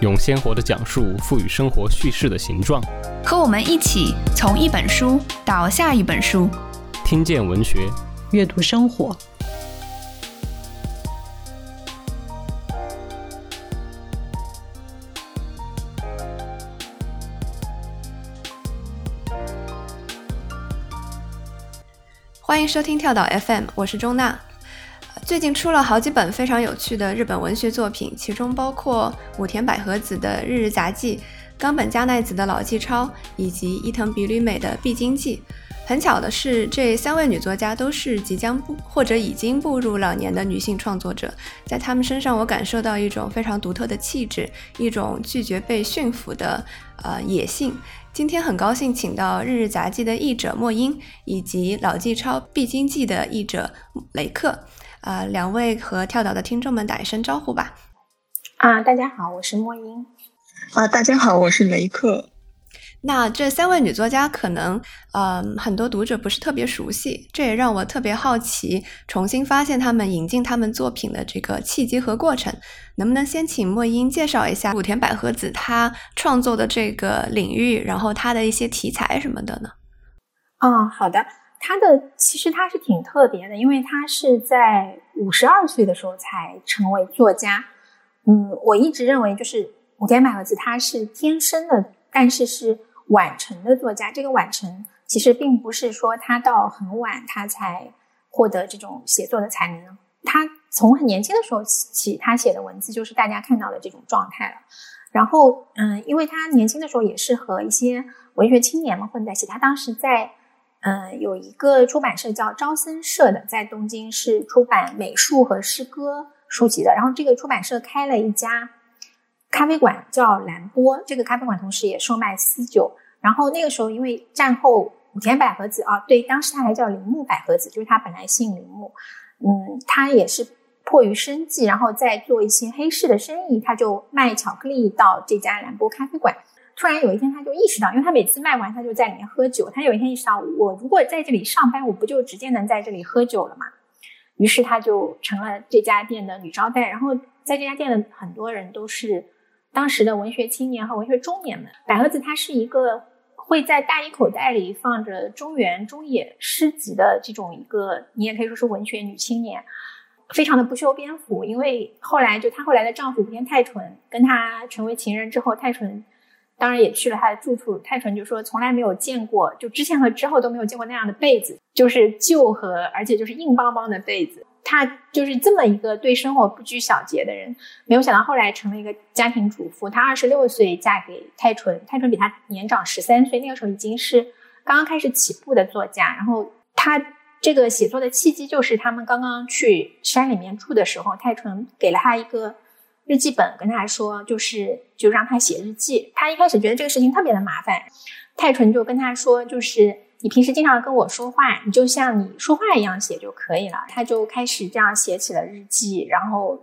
用鲜活的讲述赋予生活叙事的形状。和我们一起从一本书到下一本书，听见文学，阅读生活。欢迎收听跳岛 FM，我是钟娜。最近出了好几本非常有趣的日本文学作品，其中包括武田百合子的《日日杂记》，冈本加奈子的《老纪抄》，以及伊藤比吕美的《必经记》。很巧的是，这三位女作家都是即将步或者已经步入老年的女性创作者，在她们身上，我感受到一种非常独特的气质，一种拒绝被驯服的呃野性。今天很高兴请到《日日杂记》的译者莫英，以及《老纪抄必经记》的译者雷克，啊，两位和跳岛的听众们打一声招呼吧。啊，大家好，我是莫英。啊，大家好，我是雷克。那这三位女作家可能，嗯，很多读者不是特别熟悉，这也让我特别好奇，重新发现他们引进他们作品的这个契机和过程。能不能先请莫英介绍一下古田百合子她创作的这个领域，然后她的一些题材什么的呢？啊，好的，他的其实他是挺特别的，因为他是在五十二岁的时候才成为作家。嗯，我一直认为就是武田百合子他是天生的，但是是。晚成的作家，这个晚成其实并不是说他到很晚他才获得这种写作的才能，他从很年轻的时候起，他写的文字就是大家看到的这种状态了。然后，嗯，因为他年轻的时候也是和一些文学青年们混在一起，他当时在嗯有一个出版社叫招森社的，在东京是出版美术和诗歌书籍的。然后这个出版社开了一家。咖啡馆叫蓝波，这个咖啡馆同时也售卖私酒。然后那个时候，因为战后武田百合子啊，对，当时他还叫铃木百合子，就是他本来姓铃木。嗯，他也是迫于生计，然后再做一些黑市的生意，他就卖巧克力到这家蓝波咖啡馆。突然有一天，他就意识到，因为他每次卖完，他就在里面喝酒。他有一天意识到，我如果在这里上班，我不就直接能在这里喝酒了吗？于是他就成了这家店的女招待。然后在这家店的很多人都是。当时的文学青年和文学中年们，百合子她是一个会在大衣口袋里放着中原中野诗集的这种一个，你也可以说是文学女青年，非常的不修边幅。因为后来就她后来的丈夫武田泰纯跟她成为情人之后，泰纯当然也去了他的住处。泰纯就说从来没有见过，就之前和之后都没有见过那样的被子，就是旧和而且就是硬邦邦的被子。他就是这么一个对生活不拘小节的人，没有想到后来成了一个家庭主妇。她二十六岁嫁给泰纯，泰纯比她年长十三岁，那个时候已经是刚刚开始起步的作家。然后她这个写作的契机就是他们刚刚去山里面住的时候，泰纯给了他一个日记本，跟他说就是就让他写日记。他一开始觉得这个事情特别的麻烦，泰纯就跟他说就是。你平时经常跟我说话，你就像你说话一样写就可以了。他就开始这样写起了日记，然后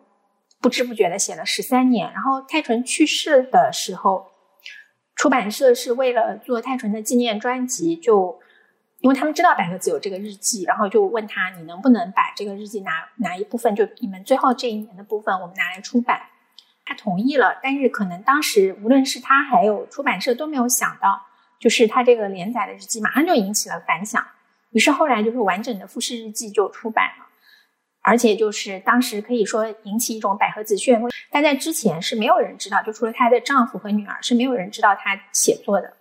不知不觉的写了十三年。然后泰纯去世的时候，出版社是为了做泰纯的纪念专辑，就因为他们知道百合子有这个日记，然后就问他你能不能把这个日记拿拿一部分，就你们最后这一年的部分，我们拿来出版。他同意了，但是可能当时无论是他还有出版社都没有想到。就是他这个连载的日记马上就引起了反响，于是后来就是完整的《富士日记》就出版了，而且就是当时可以说引起一种百合子旋风。但在之前是没有人知道，就除了她的丈夫和女儿，是没有人知道她写作的。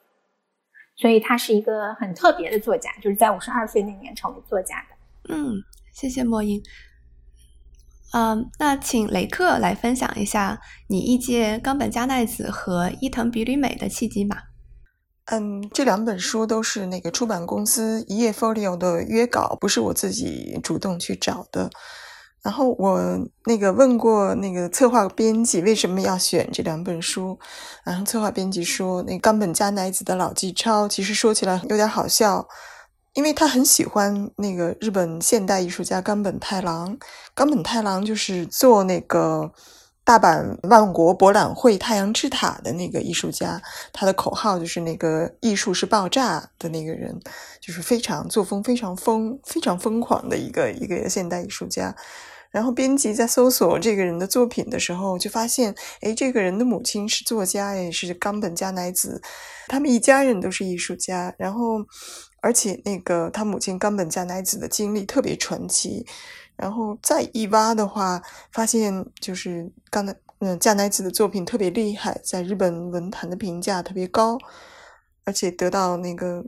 所以她是一个很特别的作家，就是在五十二岁那年成为作家的。嗯，谢谢莫英。嗯，那请雷克来分享一下你译介冈本加奈子和伊藤比吕美的契机吧。嗯，这两本书都是那个出版公司一页 folio 的约稿，不是我自己主动去找的。然后我那个问过那个策划编辑为什么要选这两本书，然后策划编辑说，那冈本加奈子的老纪抄其实说起来有点好笑，因为他很喜欢那个日本现代艺术家冈本太郎，冈本太郎就是做那个。大阪万国博览会太阳之塔的那个艺术家，他的口号就是那个“艺术是爆炸”的那个人，就是非常作风非常疯、非常疯狂的一个一个现代艺术家。然后编辑在搜索这个人的作品的时候，就发现，哎，这个人的母亲是作家，也是冈本加乃子，他们一家人都是艺术家。然后，而且那个他母亲冈本加奈子的经历特别传奇。然后再一挖的话，发现就是刚才嗯，加奈子的作品特别厉害，在日本文坛的评价特别高，而且得到那个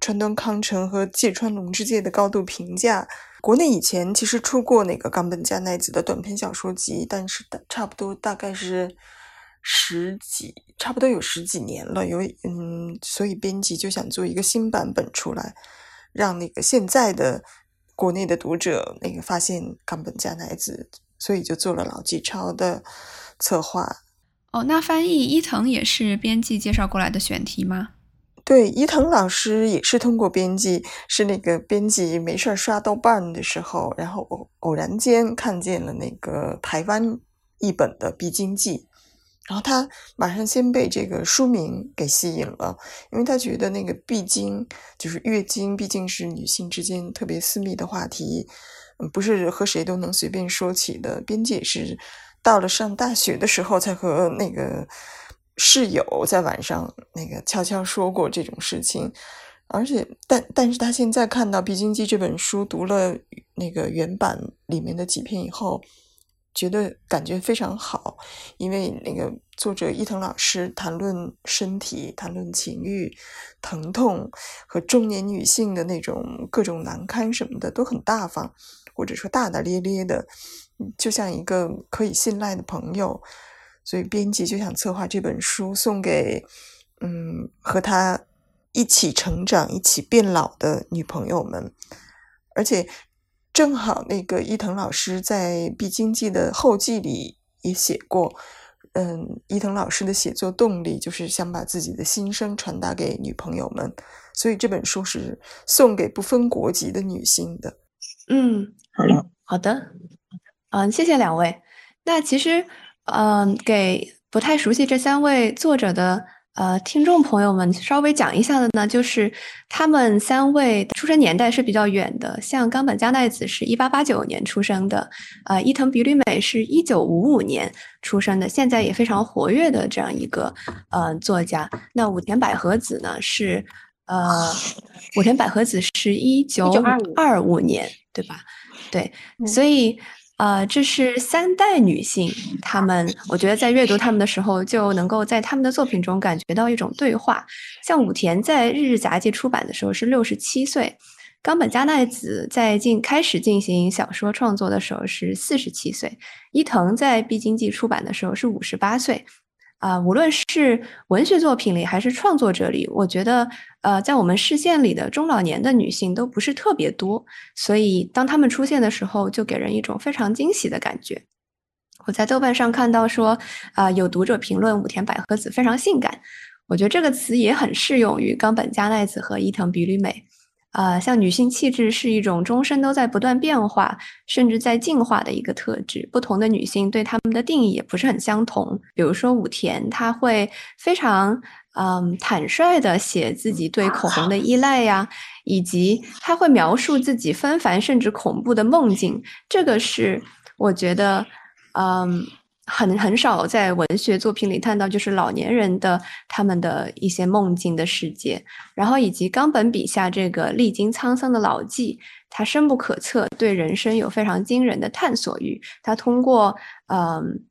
川端康成和芥川龙之介的高度评价。国内以前其实出过那个冈本加奈子的短篇小说集，但是差不多大概是十几，差不多有十几年了。有嗯，所以编辑就想做一个新版本出来，让那个现在的。国内的读者那个发现冈本加奈子，所以就做了老纪超的策划。哦，那翻译伊藤也是编辑介绍过来的选题吗？对，伊藤老师也是通过编辑，是那个编辑没事刷豆瓣的时候，然后偶偶然间看见了那个台湾译本的《必经记》。然后他马上先被这个书名给吸引了，因为他觉得那个闭经就是月经，毕竟是女性之间特别私密的话题，不是和谁都能随便说起的。编辑是到了上大学的时候才和那个室友在晚上那个悄悄说过这种事情，而且但但是他现在看到《必经记》这本书，读了那个原版里面的几篇以后。觉得感觉非常好，因为那个作者伊藤老师谈论身体、谈论情欲、疼痛和中年女性的那种各种难堪什么的都很大方，或者说大大咧咧的，就像一个可以信赖的朋友。所以编辑就想策划这本书送给嗯和他一起成长、一起变老的女朋友们，而且。正好那个伊藤老师在《必经记》的后记里也写过，嗯，伊藤老师的写作动力就是想把自己的心声传达给女朋友们，所以这本书是送给不分国籍的女性的。嗯，好了，好的，嗯，谢谢两位。那其实，嗯，给不太熟悉这三位作者的。呃，听众朋友们，稍微讲一下的呢，就是他们三位出生年代是比较远的。像冈本加奈子是一八八九年出生的，呃，伊藤比吕美是一九五五年出生的，现在也非常活跃的这样一个呃作家。那武田百合子呢是呃，武田百合子是一九二五年，对吧？对，所以。呃，这是三代女性，她们，我觉得在阅读她们的时候，就能够在她们的作品中感觉到一种对话。像武田在《日日杂记》出版的时候是六十七岁，冈本加奈子在进开始进行小说创作的时候是四十七岁，伊藤在《必经记》出版的时候是五十八岁。啊，无论是文学作品里还是创作者里，我觉得，呃，在我们视线里的中老年的女性都不是特别多，所以当她们出现的时候，就给人一种非常惊喜的感觉。我在豆瓣上看到说，啊，有读者评论武田百合子非常性感，我觉得这个词也很适用于冈本加奈子和伊藤比吕美。啊，像女性气质是一种终身都在不断变化，甚至在进化的一个特质。不同的女性对她们的定义也不是很相同。比如说武田，她会非常嗯坦率的写自己对口红的依赖呀，以及她会描述自己纷繁甚至恐怖的梦境。这个是我觉得嗯。很很少在文学作品里看到，就是老年人的他们的一些梦境的世界，然后以及冈本笔下这个历经沧桑的老纪，他深不可测，对人生有非常惊人的探索欲。他通过嗯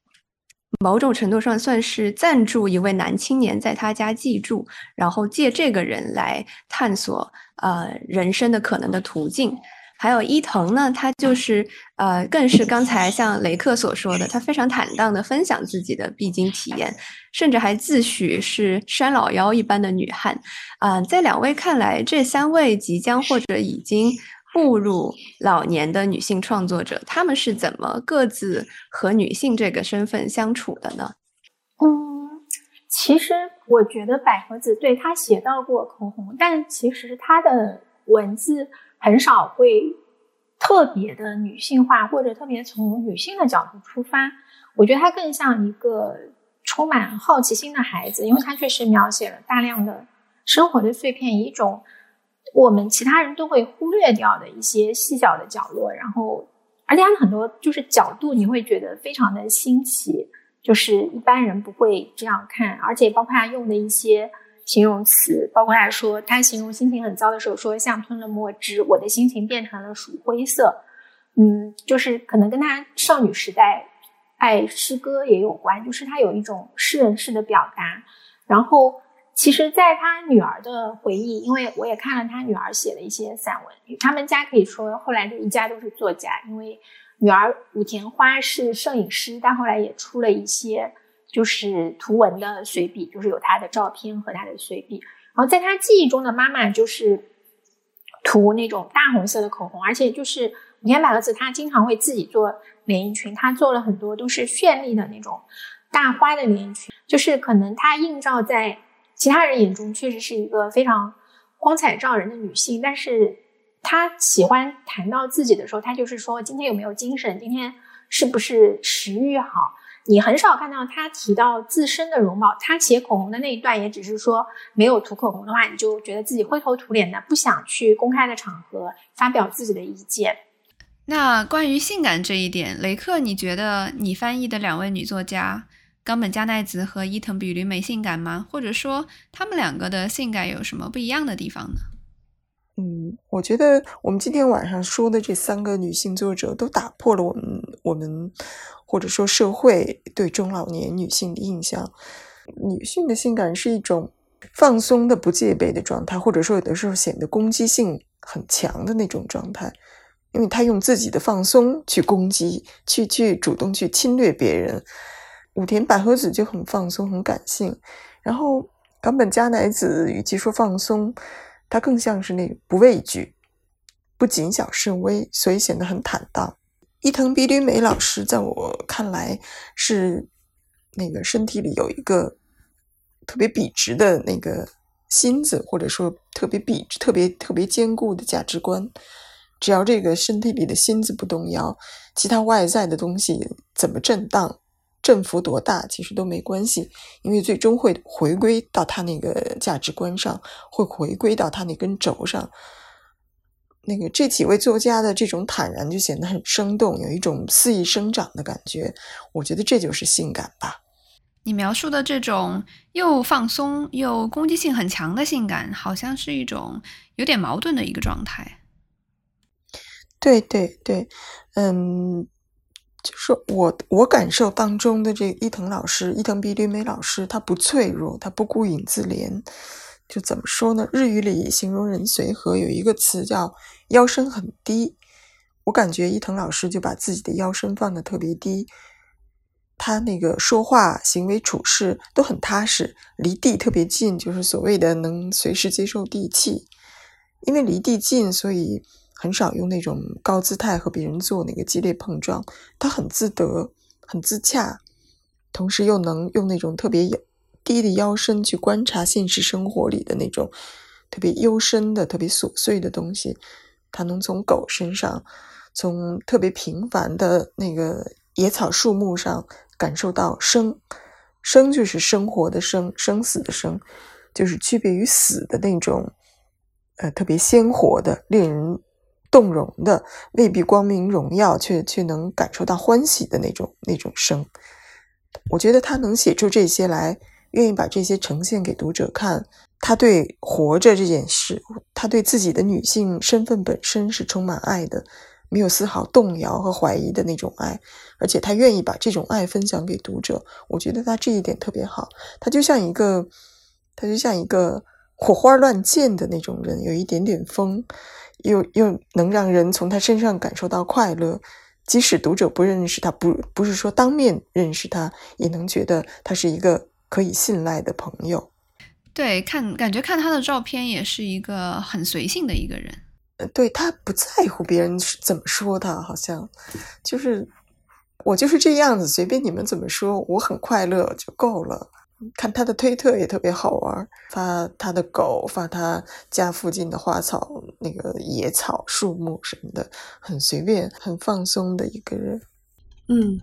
某种程度上算是赞助一位男青年在他家寄住，然后借这个人来探索呃人生的可能的途径。还有伊藤呢，他就是呃，更是刚才像雷克所说的，他非常坦荡的分享自己的必经体验，甚至还自诩是山老妖一般的女汉。啊，在两位看来，这三位即将或者已经步入老年的女性创作者，她们是怎么各自和女性这个身份相处的呢？嗯，其实我觉得百合子对她写到过口红，但其实她的文字很少会特别的女性化，或者特别从女性的角度出发。我觉得她更像一个充满好奇心的孩子，因为她确实描写了大量的生活的碎片，一种。我们其他人都会忽略掉的一些细小的角落，然后，而且它很多就是角度，你会觉得非常的新奇，就是一般人不会这样看。而且包括他用的一些形容词，包括他说他形容心情很糟的时候，说像吞了墨汁，我的心情变成了鼠灰色。嗯，就是可能跟他少女时代爱诗歌也有关，就是他有一种诗人式的表达，然后。其实，在他女儿的回忆，因为我也看了他女儿写的一些散文，他们家可以说后来就一家都是作家。因为女儿武田花是摄影师，但后来也出了一些就是图文的随笔，就是有她的照片和她的随笔。然后在他记忆中的妈妈就是涂那种大红色的口红，而且就是武田百合子，她经常会自己做连衣裙，她做了很多都是绚丽的那种大花的连衣裙，就是可能她映照在。其他人眼中确实是一个非常光彩照人的女性，但是她喜欢谈到自己的时候，她就是说今天有没有精神，今天是不是食欲好。你很少看到她提到自身的容貌。她写口红的那一段，也只是说没有涂口红的话，你就觉得自己灰头土脸的，不想去公开的场合发表自己的意见。那关于性感这一点，雷克，你觉得你翻译的两位女作家？冈本加奈子和伊藤比吕美性感吗？或者说他们两个的性感有什么不一样的地方呢？嗯，我觉得我们今天晚上说的这三个女性作者都打破了我们我们或者说社会对中老年女性的印象。女性的性感是一种放松的、不戒备的状态，或者说有的时候显得攻击性很强的那种状态，因为她用自己的放松去攻击，去去主动去侵略别人。武田百合子就很放松、很感性，然后冈本加奈子与其说放松，他更像是那个不畏惧、不谨小慎微，所以显得很坦荡。伊藤比吕美老师在我看来是那个身体里有一个特别笔直的那个心子，或者说特别笔直、特别特别坚固的价值观。只要这个身体里的心子不动摇，其他外在的东西怎么震荡？振幅多大其实都没关系，因为最终会回归到他那个价值观上，会回归到他那根轴上。那个这几位作家的这种坦然就显得很生动，有一种肆意生长的感觉。我觉得这就是性感吧。你描述的这种又放松又攻击性很强的性感，好像是一种有点矛盾的一个状态。对对对，嗯。就是我我感受当中的这个伊藤老师，伊藤比吕美老师，他不脆弱，他不孤影自怜。就怎么说呢？日语里形容人随和有一个词叫腰身很低。我感觉伊藤老师就把自己的腰身放的特别低，他那个说话、行为、处事都很踏实，离地特别近，就是所谓的能随时接受地气。因为离地近，所以。很少用那种高姿态和别人做那个激烈碰撞，他很自得，很自洽，同时又能用那种特别低的腰身去观察现实生活里的那种特别幽深的、特别琐碎的东西。他能从狗身上，从特别平凡的那个野草树木上感受到生，生就是生活的生，生死的生，就是区别于死的那种，呃，特别鲜活的，令人。动容的未必光明荣耀，却却能感受到欢喜的那种那种生。我觉得他能写出这些来，愿意把这些呈现给读者看。他对活着这件事，他对自己的女性身份本身是充满爱的，没有丝毫动摇和怀疑的那种爱。而且他愿意把这种爱分享给读者。我觉得他这一点特别好。他就像一个，他就像一个火花乱溅的那种人，有一点点疯。又又能让人从他身上感受到快乐，即使读者不认识他，不不是说当面认识他，也能觉得他是一个可以信赖的朋友。对，看感觉看他的照片也是一个很随性的一个人。对他不在乎别人怎么说他，好像就是我就是这样子，随便你们怎么说，我很快乐就够了。看他的推特也特别好玩，发他的狗，发他家附近的花草、那个野草、树木什么的，很随便、很放松的一个人。嗯，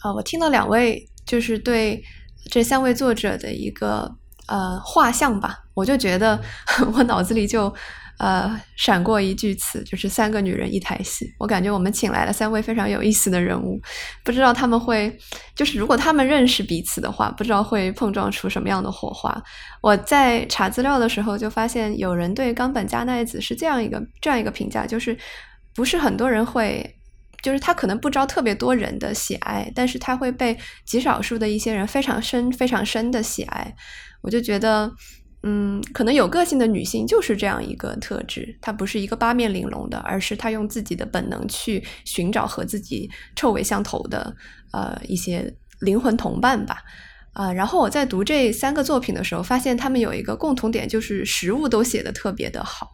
啊，我听了两位就是对这三位作者的一个呃画像吧，我就觉得 我脑子里就。呃，闪过一句词，就是三个女人一台戏。我感觉我们请来了三位非常有意思的人物，不知道他们会，就是如果他们认识彼此的话，不知道会碰撞出什么样的火花。我在查资料的时候就发现，有人对冈本加奈子是这样一个这样一个评价，就是不是很多人会，就是他可能不招特别多人的喜爱，但是他会被极少数的一些人非常深、非常深的喜爱。我就觉得。嗯，可能有个性的女性就是这样一个特质，她不是一个八面玲珑的，而是她用自己的本能去寻找和自己臭味相投的呃一些灵魂同伴吧。啊，然后我在读这三个作品的时候，发现他们有一个共同点，就是食物都写的特别的好。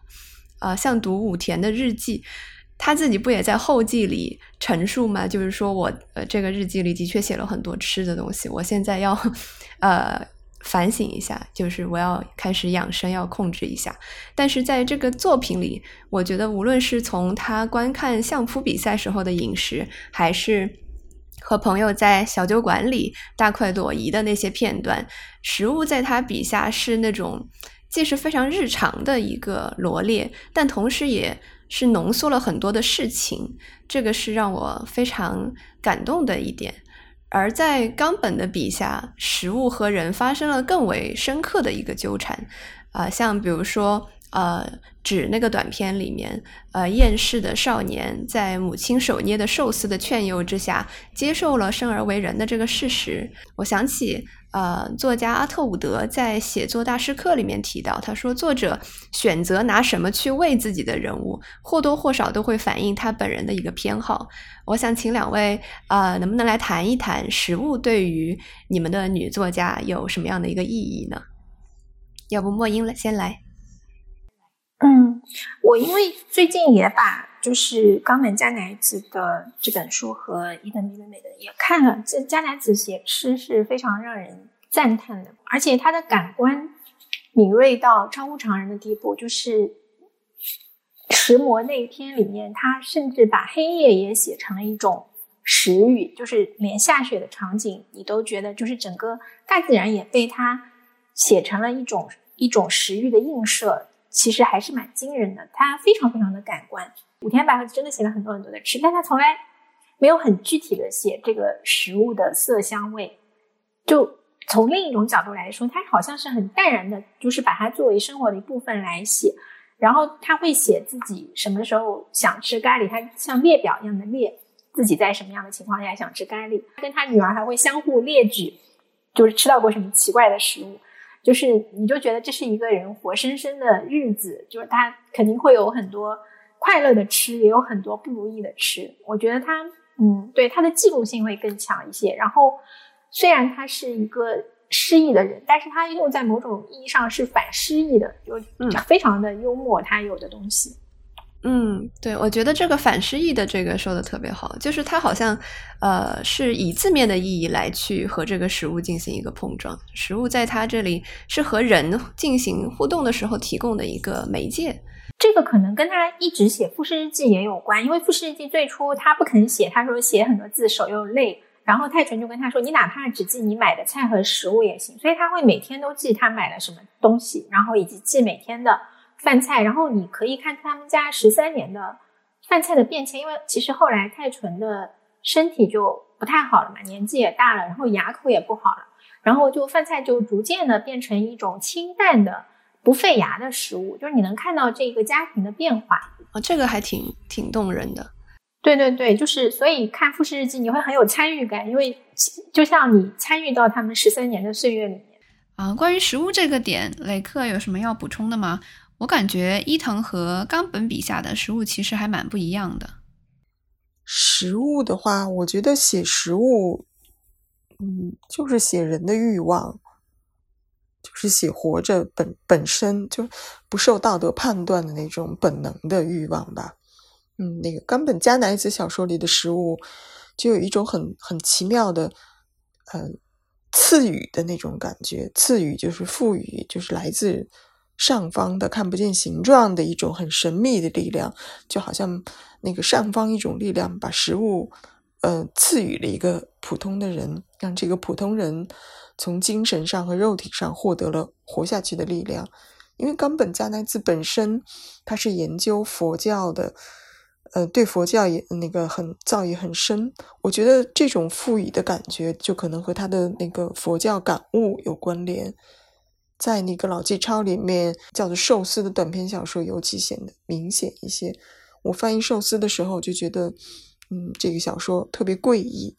啊，像读武田的日记，他自己不也在后记里陈述吗？就是说我呃这个日记里的确写了很多吃的东西，我现在要呃。反省一下，就是我要开始养生，要控制一下。但是在这个作品里，我觉得无论是从他观看相扑比赛时候的饮食，还是和朋友在小酒馆里大快朵颐的那些片段，食物在他笔下是那种既是非常日常的一个罗列，但同时也是浓缩了很多的事情。这个是让我非常感动的一点。而在冈本的笔下，食物和人发生了更为深刻的一个纠缠，啊，像比如说，呃，指那个短片里面，呃，厌世的少年在母亲手捏的寿司的劝诱之下，接受了生而为人的这个事实。我想起。呃，作家阿特伍德在《写作大师课》里面提到，他说，作者选择拿什么去喂自己的人物，或多或少都会反映他本人的一个偏好。我想请两位，呃，能不能来谈一谈食物对于你们的女作家有什么样的一个意义呢？要不莫英先来。嗯，我因为最近也把。就是冈本加乃子的这本书和伊藤美美的也看了，这加乃子写诗是非常让人赞叹的，而且他的感官敏锐到超乎常人的地步。就是《石磨》那一篇里面，他甚至把黑夜也写成了一种食欲，就是连下雪的场景，你都觉得就是整个大自然也被他写成了一种一种食欲的映射，其实还是蛮惊人的。他非常非常的感官。武田百合真的写了很多很多的吃，但他从来没有很具体的写这个食物的色香味。就从另一种角度来说，他好像是很淡然的，就是把它作为生活的一部分来写。然后他会写自己什么时候想吃咖喱，他像列表一样的列自己在什么样的情况下想吃咖喱。跟他女儿还会相互列举，就是吃到过什么奇怪的食物。就是你就觉得这是一个人活生生的日子，就是他肯定会有很多。快乐的吃也有很多不如意的吃，我觉得他，嗯，对他的记录性会更强一些。然后，虽然他是一个失意的人，但是他又在某种意义上是反失意的，就非常的幽默。他有的东西，嗯，嗯对，我觉得这个反诗意的这个说的特别好，就是他好像，呃，是以字面的意义来去和这个食物进行一个碰撞。食物在他这里是和人进行互动的时候提供的一个媒介。这个可能跟他一直写复试日记也有关，因为复试日记最初他不肯写，他说写很多字手又累，然后泰纯就跟他说，你哪怕只记你买的菜和食物也行，所以他会每天都记他买了什么东西，然后以及记每天的饭菜，然后你可以看他们家十三年的饭菜的变迁，因为其实后来泰纯的身体就不太好了嘛，年纪也大了，然后牙口也不好了，然后就饭菜就逐渐的变成一种清淡的。不费牙的食物，就是你能看到这个家庭的变化啊，这个还挺挺动人的。对对对，就是所以看《富士日记》你会很有参与感，因为就像你参与到他们十三年的岁月里面啊。关于食物这个点，雷克有什么要补充的吗？我感觉伊藤和冈本笔下的食物其实还蛮不一样的。食物的话，我觉得写食物，嗯，就是写人的欲望。就是写活着本本身就不受道德判断的那种本能的欲望吧。嗯，那个冈本加奈子小说里的食物，就有一种很很奇妙的，呃，赐予的那种感觉。赐予就是赋予，就是来自上方的看不见形状的一种很神秘的力量，就好像那个上方一种力量把食物，呃，赐予了一个普通的人，让这个普通人从精神上和肉体上获得了活下去的力量。因为冈本加奈子本身他是研究佛教的。呃，对佛教也那个很造诣很深，我觉得这种赋予的感觉，就可能和他的那个佛教感悟有关联。在那个老纪抄里面叫做寿司的短篇小说，尤其显得明显一些。我翻译寿司的时候就觉得，嗯，这个小说特别诡异，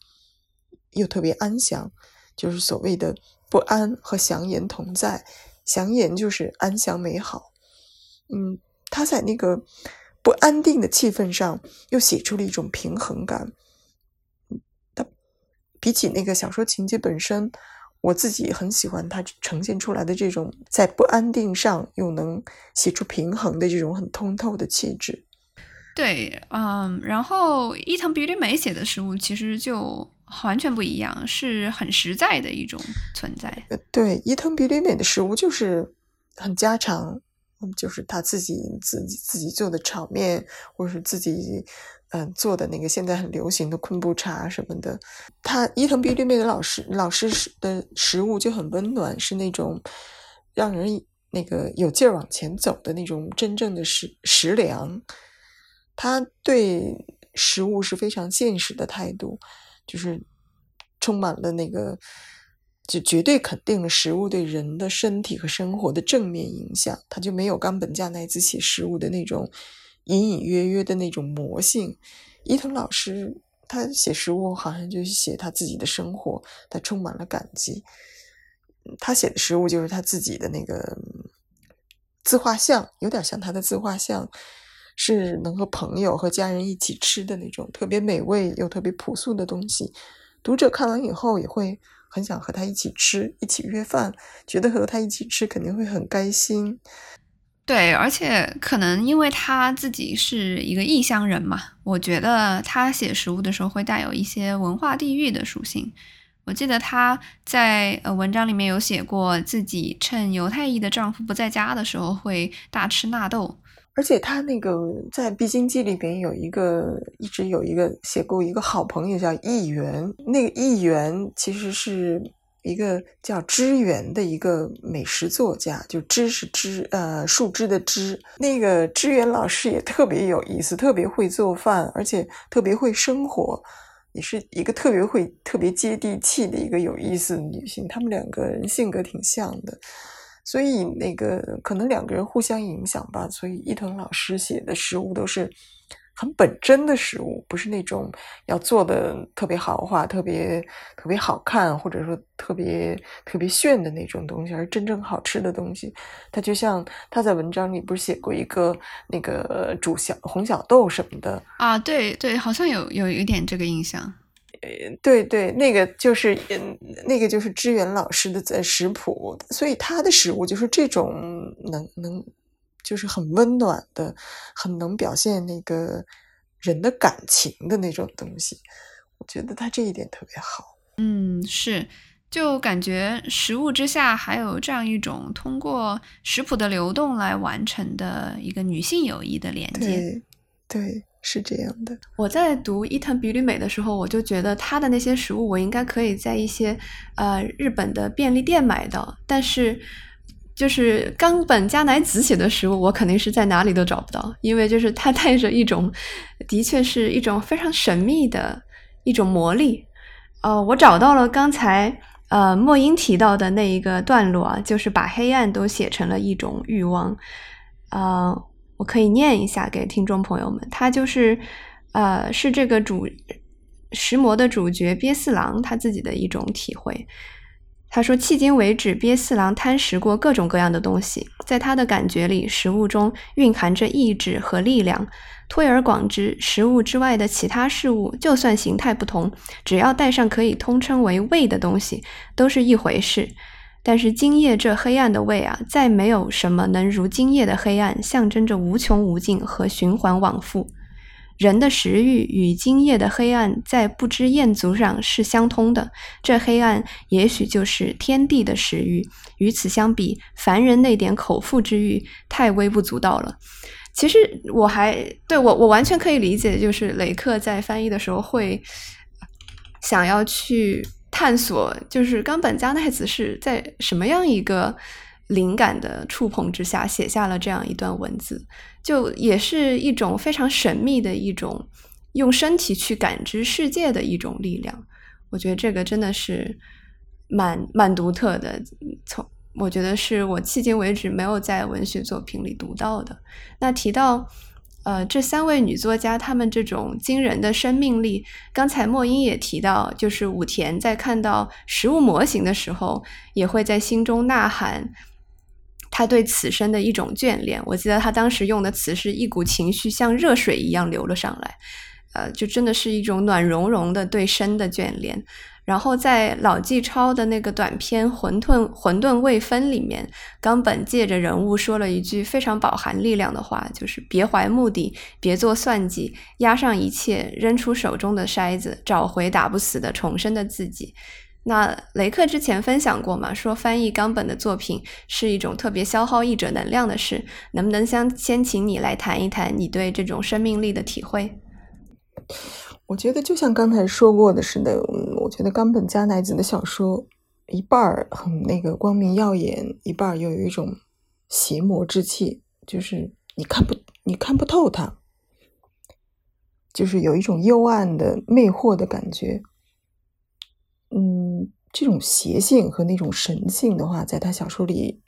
又特别安详，就是所谓的不安和祥言同在。祥言就是安详美好，嗯，他在那个。不安定的气氛上，又写出了一种平衡感。他比起那个小说情节本身，我自己很喜欢它呈现出来的这种在不安定上又能写出平衡的这种很通透的气质。对，嗯，然后伊藤比吕美写的食物其实就完全不一样，是很实在的一种存在。对，伊藤比吕美的食物就是很家常。就是他自己自己自己做的炒面，或者是自己嗯做的那个现在很流行的昆布茶什么的。他伊藤比吕美的老师老师的食物就很温暖，是那种让人那个有劲儿往前走的那种真正的食食粮。他对食物是非常现实的态度，就是充满了那个。就绝对肯定了食物对人的身体和生活的正面影响，他就没有冈本加奈子写食物的那种隐隐约约的那种魔性。伊藤老师他写食物好像就是写他自己的生活，他充满了感激。他写的食物就是他自己的那个自画像，有点像他的自画像，是能和朋友和家人一起吃的那种特别美味又特别朴素的东西。读者看完以后也会。很想和他一起吃，一起约饭，觉得和他一起吃肯定会很开心。对，而且可能因为他自己是一个异乡人嘛，我觉得他写食物的时候会带有一些文化地域的属性。我记得他在呃文章里面有写过，自己趁犹太裔的丈夫不在家的时候会大吃纳豆。而且他那个在《必经记》里边有一个，一直有一个写过一个好朋友叫议员，那个议员其实是一个叫支援的一个美食作家，就知是知，呃，树枝的枝。那个支援老师也特别有意思，特别会做饭，而且特别会生活，也是一个特别会、特别接地气的一个有意思的女性。他们两个人性格挺像的。所以那个可能两个人互相影响吧。所以伊藤老师写的食物都是很本真的食物，不是那种要做的特别豪华、特别特别好看，或者说特别特别炫的那种东西，而真正好吃的东西。他就像他在文章里不是写过一个那个煮小红小豆什么的啊？对对，好像有有一点这个印象。呃，对对，那个就是，那个就是支援老师的食谱，所以他的食物就是这种能能，就是很温暖的，很能表现那个人的感情的那种东西。我觉得他这一点特别好。嗯，是，就感觉食物之下还有这样一种通过食谱的流动来完成的一个女性友谊的连接。对对。是这样的，我在读伊藤比吕美的时候，我就觉得她的那些食物，我应该可以在一些呃日本的便利店买到，但是就是冈本加乃子写的食物，我肯定是在哪里都找不到，因为就是它带着一种，的确是一种非常神秘的一种魔力。哦，我找到了刚才呃莫英提到的那一个段落啊，就是把黑暗都写成了一种欲望，啊。我可以念一下给听众朋友们，他就是，呃，是这个主食魔的主角鳖四郎他自己的一种体会。他说，迄今为止，鳖四郎贪食过各种各样的东西，在他的感觉里，食物中蕴含着意志和力量。推而广之，食物之外的其他事物，就算形态不同，只要带上可以通称为胃的东西，都是一回事。但是今夜这黑暗的胃啊，再没有什么能如今夜的黑暗，象征着无穷无尽和循环往复。人的食欲与今夜的黑暗在不知厌足上是相通的，这黑暗也许就是天地的食欲。与此相比，凡人那点口腹之欲太微不足道了。其实我还对我我完全可以理解，就是雷克在翻译的时候会想要去探索，就是冈本加奈子是在什么样一个。灵感的触碰之下，写下了这样一段文字，就也是一种非常神秘的一种用身体去感知世界的一种力量。我觉得这个真的是蛮蛮独特的，从我觉得是我迄今为止没有在文学作品里读到的。那提到呃这三位女作家，她们这种惊人的生命力，刚才莫英也提到，就是武田在看到实物模型的时候，也会在心中呐喊。他对此生的一种眷恋，我记得他当时用的词是一股情绪像热水一样流了上来，呃，就真的是一种暖融融的对生的眷恋。然后在老纪超的那个短篇《混沌混沌未分》里面，冈本借着人物说了一句非常饱含力量的话，就是别怀目的，别做算计，压上一切，扔出手中的筛子，找回打不死的重生的自己。那雷克之前分享过嘛？说翻译冈本的作品是一种特别消耗译者能量的事。能不能先先请你来谈一谈你对这种生命力的体会？我觉得就像刚才说过的似的，我觉得冈本加奈子的小说一半很那个光明耀眼，一半又有一种邪魔之气，就是你看不你看不透它，就是有一种幽暗的魅惑的感觉。嗯，这种邪性和那种神性的话，在他小说里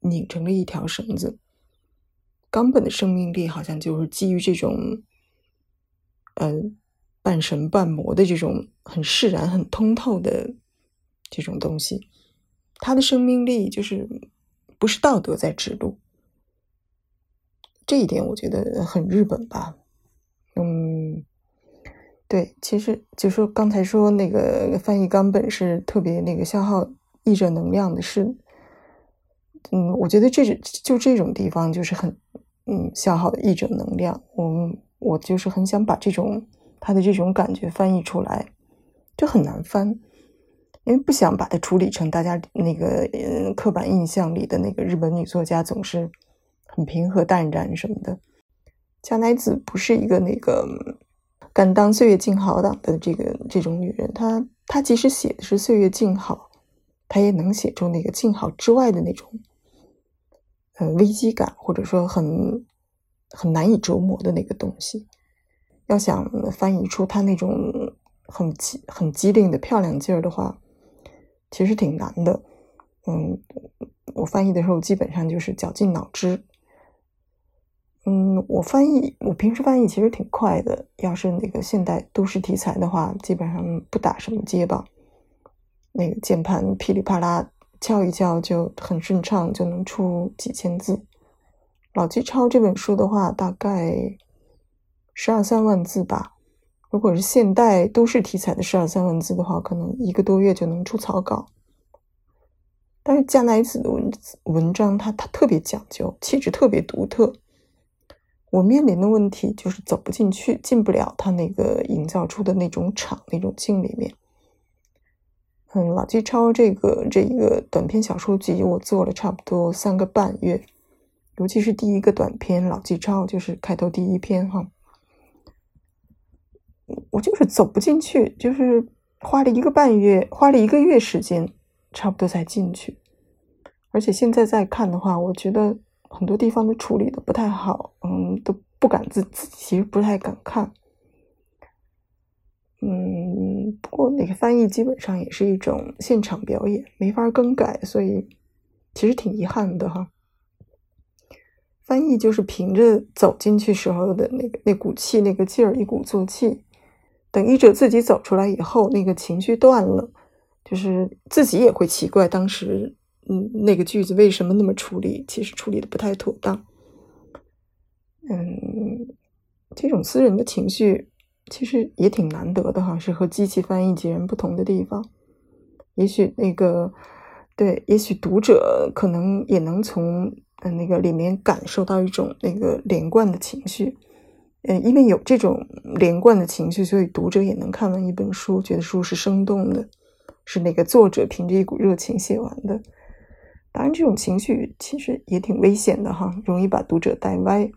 拧成了一条绳子。冈本的生命力好像就是基于这种，呃，半神半魔的这种很释然、很通透的这种东西。他的生命力就是不是道德在指路，这一点我觉得很日本吧。嗯。对，其实就说刚才说那个翻译冈本是特别那个消耗译者能量的事，嗯，我觉得这是就这种地方就是很嗯消耗译者能量。我我就是很想把这种他的这种感觉翻译出来，就很难翻，因为不想把它处理成大家那个刻板印象里的那个日本女作家总是很平和淡然什么的。加奈子不是一个那个。敢当岁月静好党的这个这种女人，她她即使写的是岁月静好，她也能写出那个静好之外的那种，呃危机感，或者说很很难以琢磨的那个东西。要想翻译出她那种很机很机灵的漂亮劲儿的话，其实挺难的。嗯，我翻译的时候基本上就是绞尽脑汁。嗯，我翻译，我平时翻译其实挺快的。要是那个现代都市题材的话，基本上不打什么结巴，那个键盘噼里啪啦敲一敲就很顺畅，就能出几千字。老纪抄这本书的话，大概十二三万字吧。如果是现代都市题材的十二三万字的话，可能一个多月就能出草稿。但是加奈子的文文章，它它特别讲究，气质特别独特。我面临的问题就是走不进去，进不了他那个营造出的那种场、那种境里面。嗯，老纪超这个这一个短篇小说集，我做了差不多三个半月，尤其是第一个短篇《老纪超》，就是开头第一篇哈，我就是走不进去，就是花了一个半月，花了一个月时间，差不多才进去。而且现在再看的话，我觉得。很多地方都处理的不太好，嗯，都不敢自自己其实不太敢看，嗯，不过那个翻译基本上也是一种现场表演，没法更改，所以其实挺遗憾的哈。翻译就是凭着走进去时候的那个那股气、那个劲儿，一鼓作气，等译者自己走出来以后，那个情绪断了，就是自己也会奇怪当时。嗯，那个句子为什么那么处理？其实处理的不太妥当。嗯，这种私人的情绪其实也挺难得的哈，是和机器翻译截然不同的地方。也许那个对，也许读者可能也能从呃那个里面感受到一种那个连贯的情绪。嗯，因为有这种连贯的情绪，所以读者也能看完一本书，觉得书是生动的，是那个作者凭着一股热情写完的。当然，这种情绪其实也挺危险的哈，容易把读者带歪。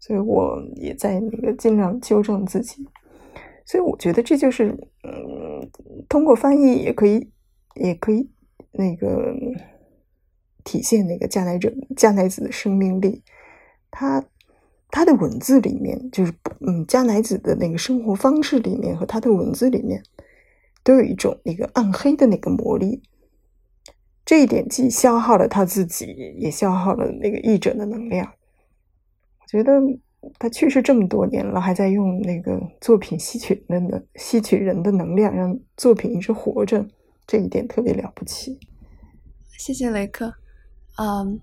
所以我也在那个尽量纠正自己。所以我觉得这就是，嗯，通过翻译也可以，也可以那个体现那个加奈者加奈子的生命力，他。他的文字里面，就是嗯，加乃子的那个生活方式里面和他的文字里面，都有一种那个暗黑的那个魔力。这一点既消耗了他自己，也消耗了那个译者的能量。我觉得他去世这么多年了，还在用那个作品吸取人的吸取人的能量，让作品一直活着，这一点特别了不起。谢谢雷克，嗯。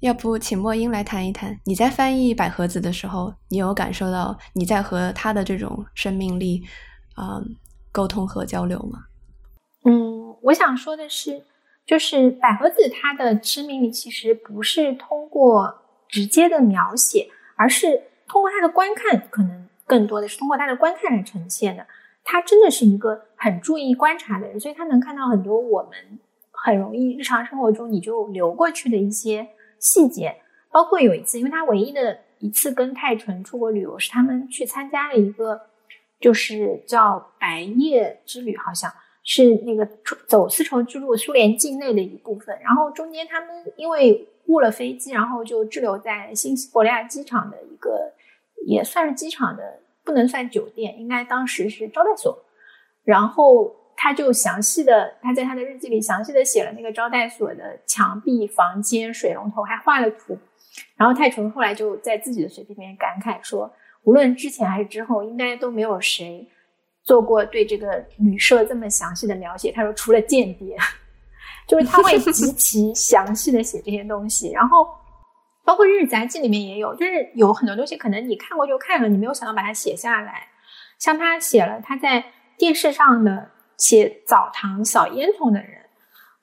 要不，请莫英来谈一谈，你在翻译百合子的时候，你有感受到你在和他的这种生命力啊沟通和交流吗？嗯，我想说的是，就是百合子它的生命力其实不是通过直接的描写，而是通过他的观看，可能更多的是通过他的观看来呈现的。他真的是一个很注意观察的人，所以他能看到很多我们很容易日常生活中你就流过去的一些。细节包括有一次，因为他唯一的一次跟泰纯出国旅游是他们去参加了一个，就是叫白夜之旅，好像是那个走丝绸之路苏联境内的一部分。然后中间他们因为误了飞机，然后就滞留在新西伯利亚机场的一个也算是机场的，不能算酒店，应该当时是招待所。然后。他就详细的，他在他的日记里详细的写了那个招待所的墙壁、房间、水龙头，还画了图。然后泰纯后来就在自己的随笔里面感慨说，无论之前还是之后，应该都没有谁做过对这个旅社这么详细的描写。他说，除了间谍，就是他会 极其详细的写这些东西。然后，包括《日杂记》里面也有，就是有很多东西可能你看过就看了，你没有想到把它写下来。像他写了他在电视上的。写澡堂扫烟囱的人，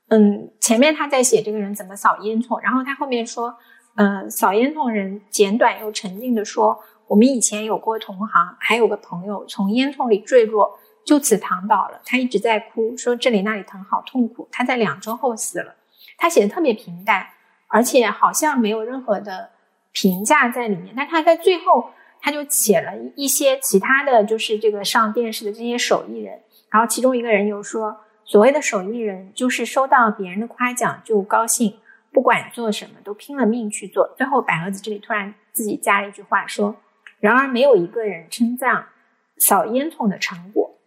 嗯，前面他在写这个人怎么扫烟囱，然后他后面说，嗯，扫烟囱人简短又沉静的说，我们以前有过同行，还有个朋友从烟囱里坠落，就此躺倒了，他一直在哭，说这里那里疼，好痛苦。他在两周后死了。他写的特别平淡，而且好像没有任何的评价在里面。但他在最后，他就写了一些其他的就是这个上电视的这些手艺人。然后其中一个人又说：“所谓的手艺人，就是收到别人的夸奖就高兴，不管做什么都拼了命去做。”最后，百合子这里突然自己加了一句话说：“然而没有一个人称赞扫烟囱的成果。”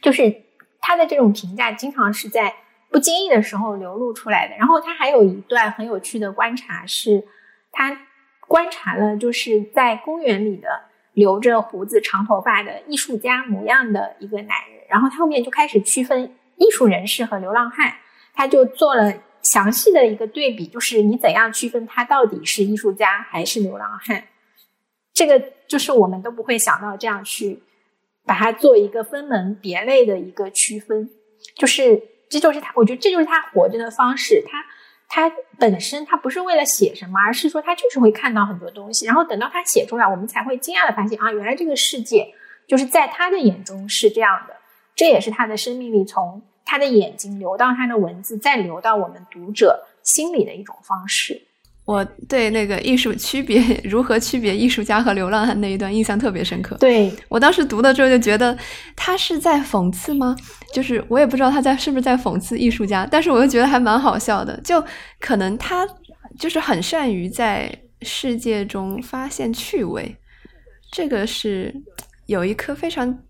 就是他的这种评价，经常是在不经意的时候流露出来的。然后他还有一段很有趣的观察，是他观察了就是在公园里的留着胡子、长头发的艺术家模样的一个男人。然后他后面就开始区分艺术人士和流浪汉，他就做了详细的一个对比，就是你怎样区分他到底是艺术家还是流浪汉，这个就是我们都不会想到这样去把它做一个分门别类的一个区分，就是这就是他，我觉得这就是他活着的方式，他他本身他不是为了写什么，而是说他就是会看到很多东西，然后等到他写出来，我们才会惊讶的发现啊，原来这个世界就是在他的眼中是这样的。这也是他的生命力从他的眼睛流到他的文字，再流到我们读者心里的一种方式。我对那个艺术区别 如何区别艺术家和流浪汉那一段印象特别深刻。对我当时读的时候就觉得他是在讽刺吗？就是我也不知道他在是不是在讽刺艺术家，但是我又觉得还蛮好笑的。就可能他就是很善于在世界中发现趣味，这个是有一颗非常。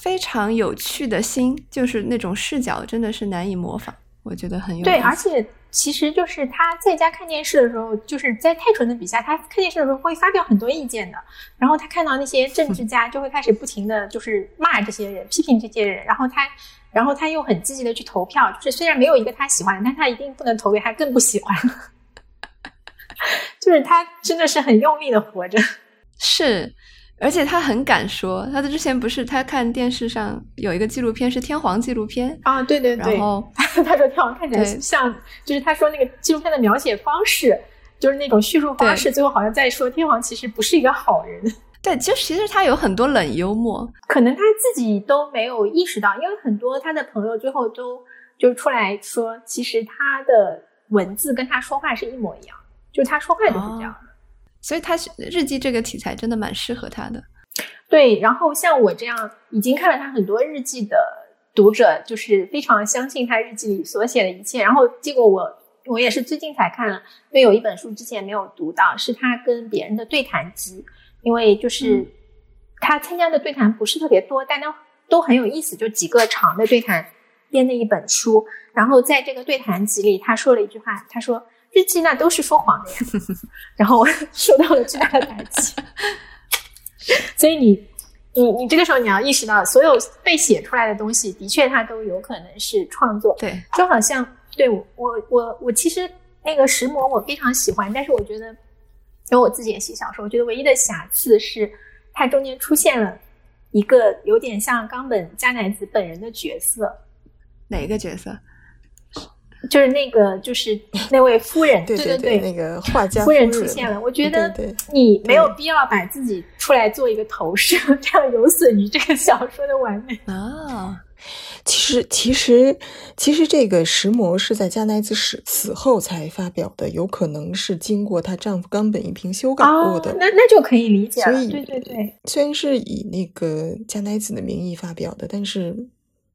非常有趣的心，就是那种视角，真的是难以模仿。我觉得很有对，而且其实就是他在家看电视的时候，就是在泰纯的笔下，他看电视的时候会发表很多意见的。然后他看到那些政治家，就会开始不停的就是骂这些人，批评这些人。然后他，然后他又很积极的去投票，就是虽然没有一个他喜欢，但他一定不能投给他更不喜欢。就是他真的是很用力的活着，是。而且他很敢说，他的之前不是他看电视上有一个纪录片是天皇纪录片啊，对对对，然后 他说天皇看起来像，就是他说那个纪录片的描写方式，就是那种叙述方式，最后好像在说天皇其实不是一个好人。对，就其实他有很多冷幽默，可能他自己都没有意识到，因为很多他的朋友最后都就出来说，其实他的文字跟他说话是一模一样，就他说话就是这样。所以他日记这个题材真的蛮适合他的。对，然后像我这样已经看了他很多日记的读者，就是非常相信他日记里所写的一切。然后结果我我也是最近才看了，因为有一本书之前没有读到，是他跟别人的对谈集。因为就是他参加的对谈不是特别多，但都都很有意思，就几个长的对谈编的一本书。然后在这个对谈集里，他说了一句话，他说：“日记那都是说谎的呀。”然后我 受到了巨大的打击。所以你你你这个时候你要意识到，所有被写出来的东西，的确它都有可能是创作。对，就好像对我我我我其实那个石磨我非常喜欢，但是我觉得。因为我自己也写小说，我觉得唯一的瑕疵是，它中间出现了一个有点像冈本加奈子本人的角色。哪个角色？就是那个，就是 那位夫人。对对对，那个画家夫人出现了。我觉得你没有必要把自己出来做一个投射，这样有损于这个小说的完美啊。其实，其实，其实这个石磨是在加奈子死死后才发表的，有可能是经过她丈夫冈本一平修改过的。那那就可以理解了。所以，对对对，虽然是以那个加奈子的名义发表的，但是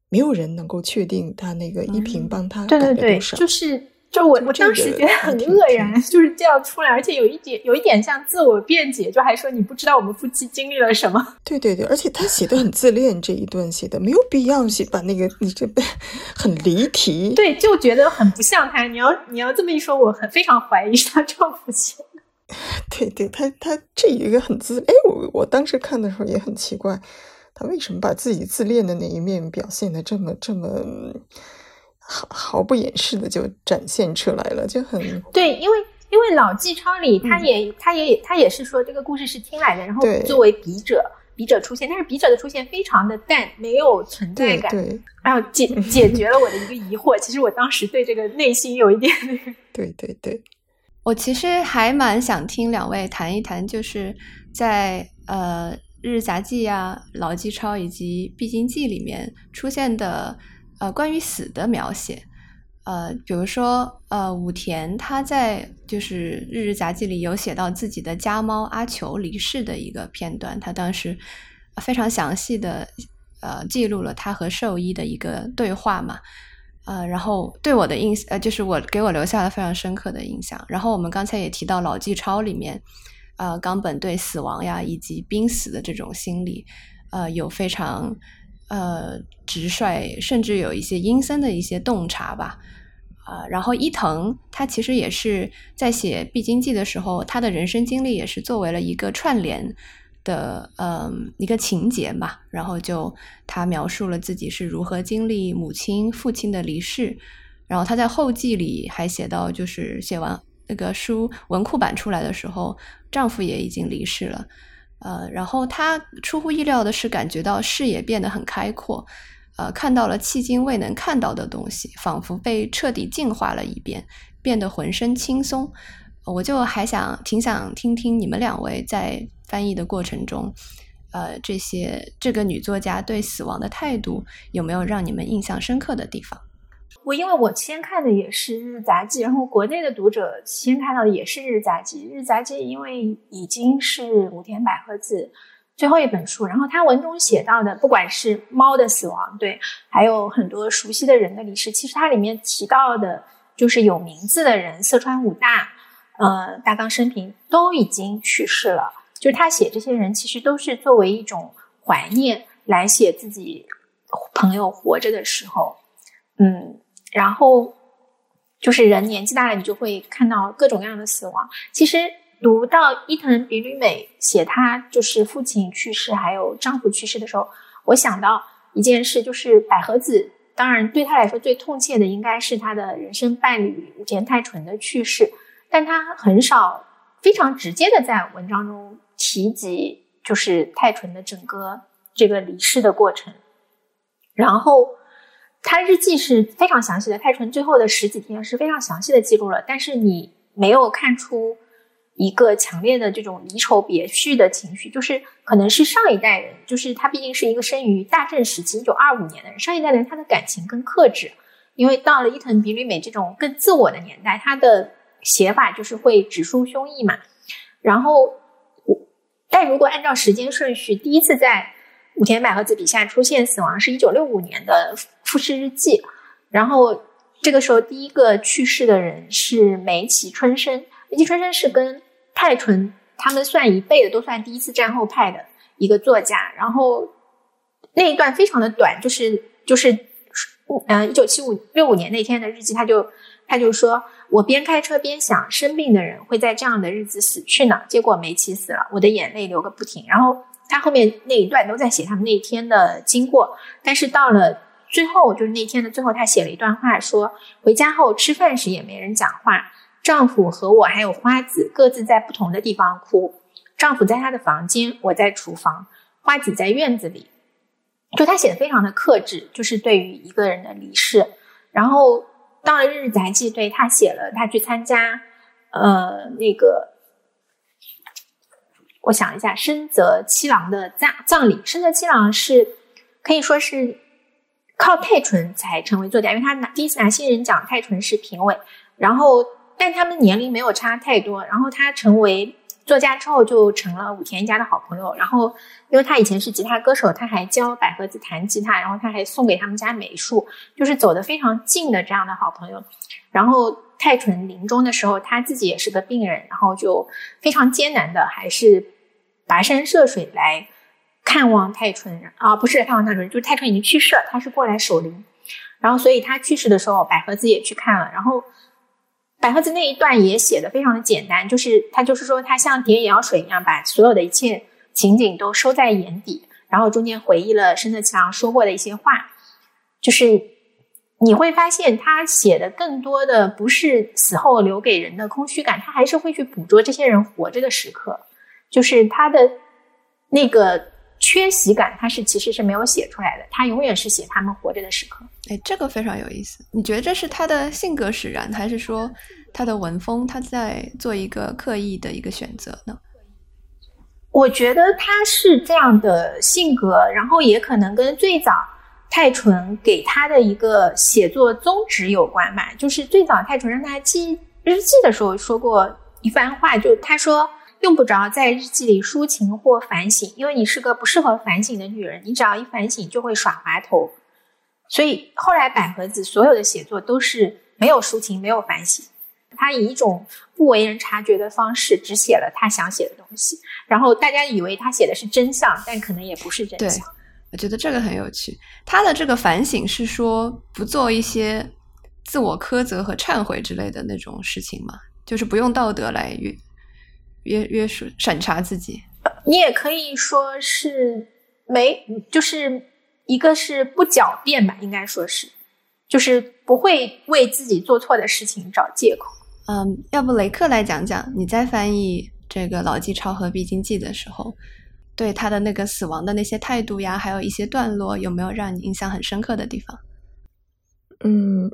没有人能够确定他那个一平帮他多少。就是。就我我当时觉得很愕然，就是这样出来，而且有一点有一点像自我辩解，就还说你不知道我们夫妻经历了什么。对对对，而且他写的很自恋，这一段写的没有必要写把那个你这很离题。对，就觉得很不像他。你要你要这么一说，我很非常怀疑是他丈夫写的。对对，他他这一个很自哎，我我当时看的时候也很奇怪，他为什么把自己自恋的那一面表现的这么这么。毫毫不掩饰的就展现出来了，就很对，因为因为老纪抄里他也他也他也是说这个故事是听来的，然后作为笔者笔者出现，但是笔者的出现非常的淡，没有存在感，对，然后解 解决了我的一个疑惑。其实我当时对这个内心有一点 那个，对对对，我其实还蛮想听两位谈一谈，就是在呃《日杂记》呀、《老纪抄》以及《必经记》里面出现的。呃，关于死的描写，呃，比如说，呃，武田他在就是《日日杂记》里有写到自己的家猫阿球离世的一个片段，他当时非常详细的呃记录了他和兽医的一个对话嘛，呃，然后对我的印呃就是我给我留下了非常深刻的印象。然后我们刚才也提到《老纪抄》里面，呃，冈本对死亡呀以及濒死的这种心理，呃，有非常。呃，直率，甚至有一些阴森的一些洞察吧，啊，然后伊藤他其实也是在写《必经记》的时候，他的人生经历也是作为了一个串联的，嗯，一个情节嘛，然后就他描述了自己是如何经历母亲、父亲的离世，然后他在后记里还写到，就是写完那个书文库版出来的时候，丈夫也已经离世了。呃，然后他出乎意料的是，感觉到视野变得很开阔，呃，看到了迄今未能看到的东西，仿佛被彻底净化了一遍，变得浑身轻松。我就还想挺想听听你们两位在翻译的过程中，呃，这些这个女作家对死亡的态度有没有让你们印象深刻的地方？我因为我先看的也是《日杂记》，然后国内的读者先看到的也是《日杂记》。《日杂记》因为已经是武田百合子最后一本书，然后他文中写到的，不管是猫的死亡，对，还有很多熟悉的人的离世，其实它里面提到的，就是有名字的人，色川武大，呃，大冈生平都已经去世了。就是他写这些人，其实都是作为一种怀念来写自己朋友活着的时候，嗯。然后就是人年纪大了，你就会看到各种各样的死亡。其实读到伊藤比吕美写她就是父亲去世，还有丈夫去世的时候，我想到一件事，就是百合子。当然，对她来说最痛切的应该是她的人生伴侣武田太纯的去世，但她很少非常直接的在文章中提及，就是太纯的整个这个离世的过程。然后。他日记是非常详细的，泰纯最后的十几天是非常详细的记录了，但是你没有看出一个强烈的这种离愁别绪的情绪，就是可能是上一代人，就是他毕竟是一个生于大正时期一九二五年的人，上一代人他的感情更克制，因为到了伊藤比吕美这种更自我的年代，他的写法就是会直抒胸臆嘛。然后，但如果按照时间顺序，第一次在武田百合子笔下出现死亡是一九六五年的《富士日记》，然后这个时候第一个去世的人是梅崎春生。梅崎春生是跟太纯他们算一辈的，都算第一次战后派的一个作家。然后那一段非常的短，就是就是嗯，一九七五六五年那天的日记，他就他就说：“我边开车边想，生病的人会在这样的日子死去呢。”结果梅崎死了，我的眼泪流个不停。然后。他后面那一段都在写他们那一天的经过，但是到了最后，就是那天的最后，他写了一段话，说回家后吃饭时也没人讲话，丈夫和我还有花子各自在不同的地方哭，丈夫在他的房间，我在厨房，花子在院子里，就他写的非常的克制，就是对于一个人的离世。然后到了日日杂记，对他写了他去参加，呃，那个。我想一下，深泽七郎的葬葬礼。深泽七郎是可以说是靠泰纯才成为作家，因为他拿第一次拿新人奖，泰纯是评委。然后，但他们年龄没有差太多。然后他成为作家之后，就成了武田一家的好朋友。然后，因为他以前是吉他歌手，他还教百合子弹吉他，然后他还送给他们家美术，就是走得非常近的这样的好朋友。然后。太纯临终的时候，他自己也是个病人，然后就非常艰难的，还是跋山涉水来看望太纯啊，不是看望太纯，就是太纯已经去世了，他是过来守灵。然后，所以他去世的时候，百合子也去看了。然后，百合子那一段也写的非常的简单，就是他就是说，他像点眼药水一样，把所有的一切情景都收在眼底，然后中间回忆了深泽七郎说过的一些话，就是。你会发现，他写的更多的不是死后留给人的空虚感，他还是会去捕捉这些人活着的时刻，就是他的那个缺席感，他是其实是没有写出来的，他永远是写他们活着的时刻。哎，这个非常有意思。你觉得这是他的性格使然，还是说他的文风他在做一个刻意的一个选择呢？我觉得他是这样的性格，然后也可能跟最早。太纯给他的一个写作宗旨有关吧？就是最早太纯让他记日记的时候说过一番话，就他说用不着在日记里抒情或反省，因为你是个不适合反省的女人，你只要一反省就会耍滑头。所以后来百合子所有的写作都是没有抒情，没有反省，他以一种不为人察觉的方式只写了他想写的东西，然后大家以为他写的是真相，但可能也不是真相。我觉得这个很有趣。他的这个反省是说不做一些自我苛责和忏悔之类的那种事情嘛，就是不用道德来约约约束审查自己。你也可以说是没，就是一个是不狡辩吧，应该说是，就是不会为自己做错的事情找借口。嗯，要不雷克来讲讲，你在翻译这个《老纪超和必经记》的时候。对他的那个死亡的那些态度呀，还有一些段落，有没有让你印象很深刻的地方？嗯，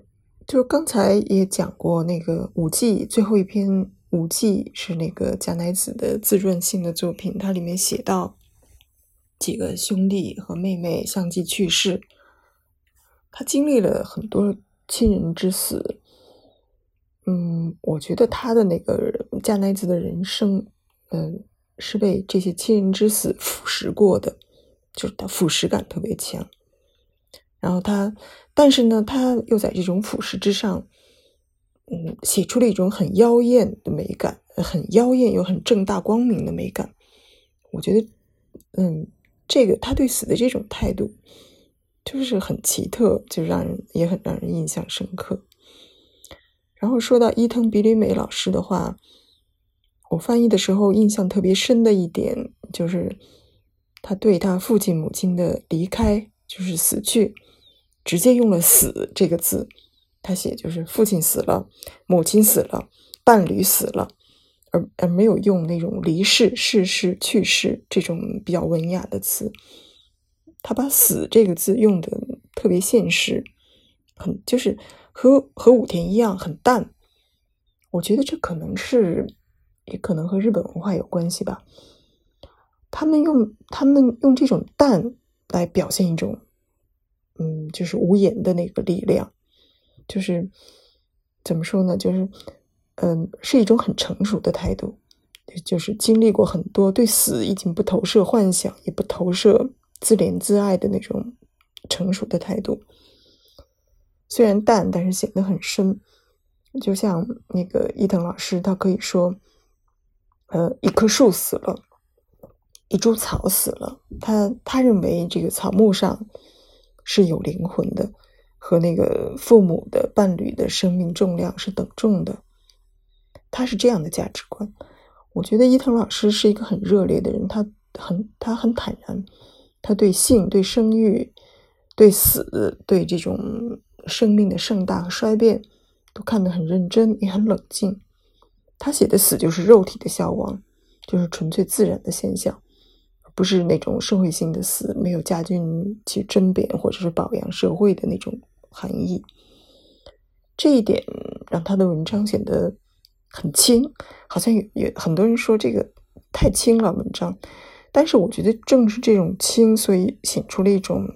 就刚才也讲过，那个五季最后一篇五季是那个加奈子的自传性的作品，它里面写到几个兄弟和妹妹相继去世，他经历了很多亲人之死。嗯，我觉得他的那个加奈子的人生，嗯。是被这些亲人之死腐蚀过的，就是他腐蚀感特别强。然后他，但是呢，他又在这种腐蚀之上，嗯，写出了一种很妖艳的美感，很妖艳又很正大光明的美感。我觉得，嗯，这个他对死的这种态度，就是很奇特，就让人也很让人印象深刻。然后说到伊藤比吕美老师的话。我翻译的时候印象特别深的一点，就是他对他父亲母亲的离开，就是死去，直接用了“死”这个字。他写就是父亲死了，母亲死了，伴侣死了，而而没有用那种离世、逝世、去世这种比较文雅的词。他把“死”这个字用的特别现实，很就是和和武田一样很淡。我觉得这可能是，也可能和日本文化有关系吧。他们用他们用这种淡来表现一种，嗯，就是无言的那个力量，就是怎么说呢？就是嗯，是一种很成熟的态度，就是经历过很多，对死已经不投射幻想，也不投射自怜自爱的那种成熟的态度。虽然淡，但是显得很深。就像那个伊藤老师，他可以说，呃，一棵树死了，一株草死了，他他认为这个草木上是有灵魂的，和那个父母的伴侣的生命重量是等重的。他是这样的价值观。我觉得伊藤老师是一个很热烈的人，他很他很坦然，他对性、对生育、对死、对这种生命的盛大和衰变。都看得很认真，也很冷静。他写的死就是肉体的消亡，就是纯粹自然的现象，不是那种社会性的死，没有加进去争辩或者是保养社会的那种含义。这一点让他的文章显得很轻，好像有有很多人说这个太轻了文章，但是我觉得正是这种轻，所以显出了一种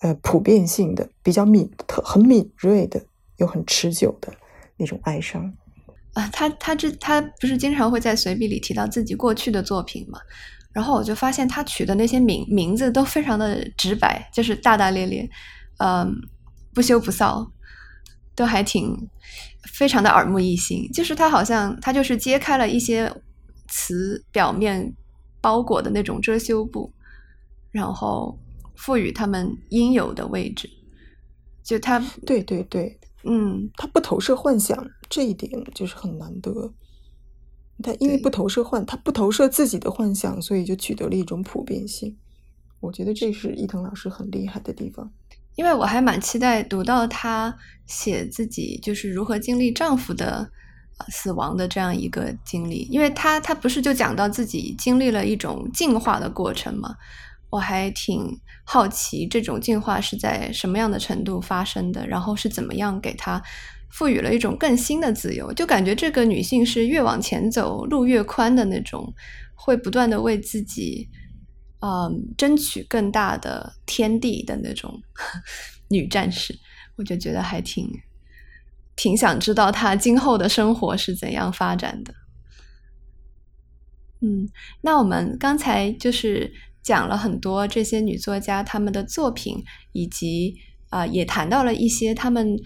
呃普遍性的、比较敏、很敏锐的。又很持久的那种哀伤啊，他他这他不是经常会在随笔里提到自己过去的作品嘛？然后我就发现他取的那些名名字都非常的直白，就是大大咧咧，嗯，不羞不臊，都还挺非常的耳目一新。就是他好像他就是揭开了一些词表面包裹的那种遮羞布，然后赋予他们应有的位置。就他，对对对。嗯，他不投射幻想这一点就是很难得。他因为不投射幻，他不投射自己的幻想，所以就取得了一种普遍性。我觉得这是伊藤老师很厉害的地方。因为我还蛮期待读到她写自己就是如何经历丈夫的死亡的这样一个经历，因为她她不是就讲到自己经历了一种进化的过程嘛。我还挺好奇，这种进化是在什么样的程度发生的，然后是怎么样给她赋予了一种更新的自由？就感觉这个女性是越往前走，路越宽的那种，会不断的为自己，嗯，争取更大的天地的那种 女战士。我就觉得还挺挺想知道她今后的生活是怎样发展的。嗯，那我们刚才就是。讲了很多这些女作家她们的作品，以及啊，也谈到了一些她们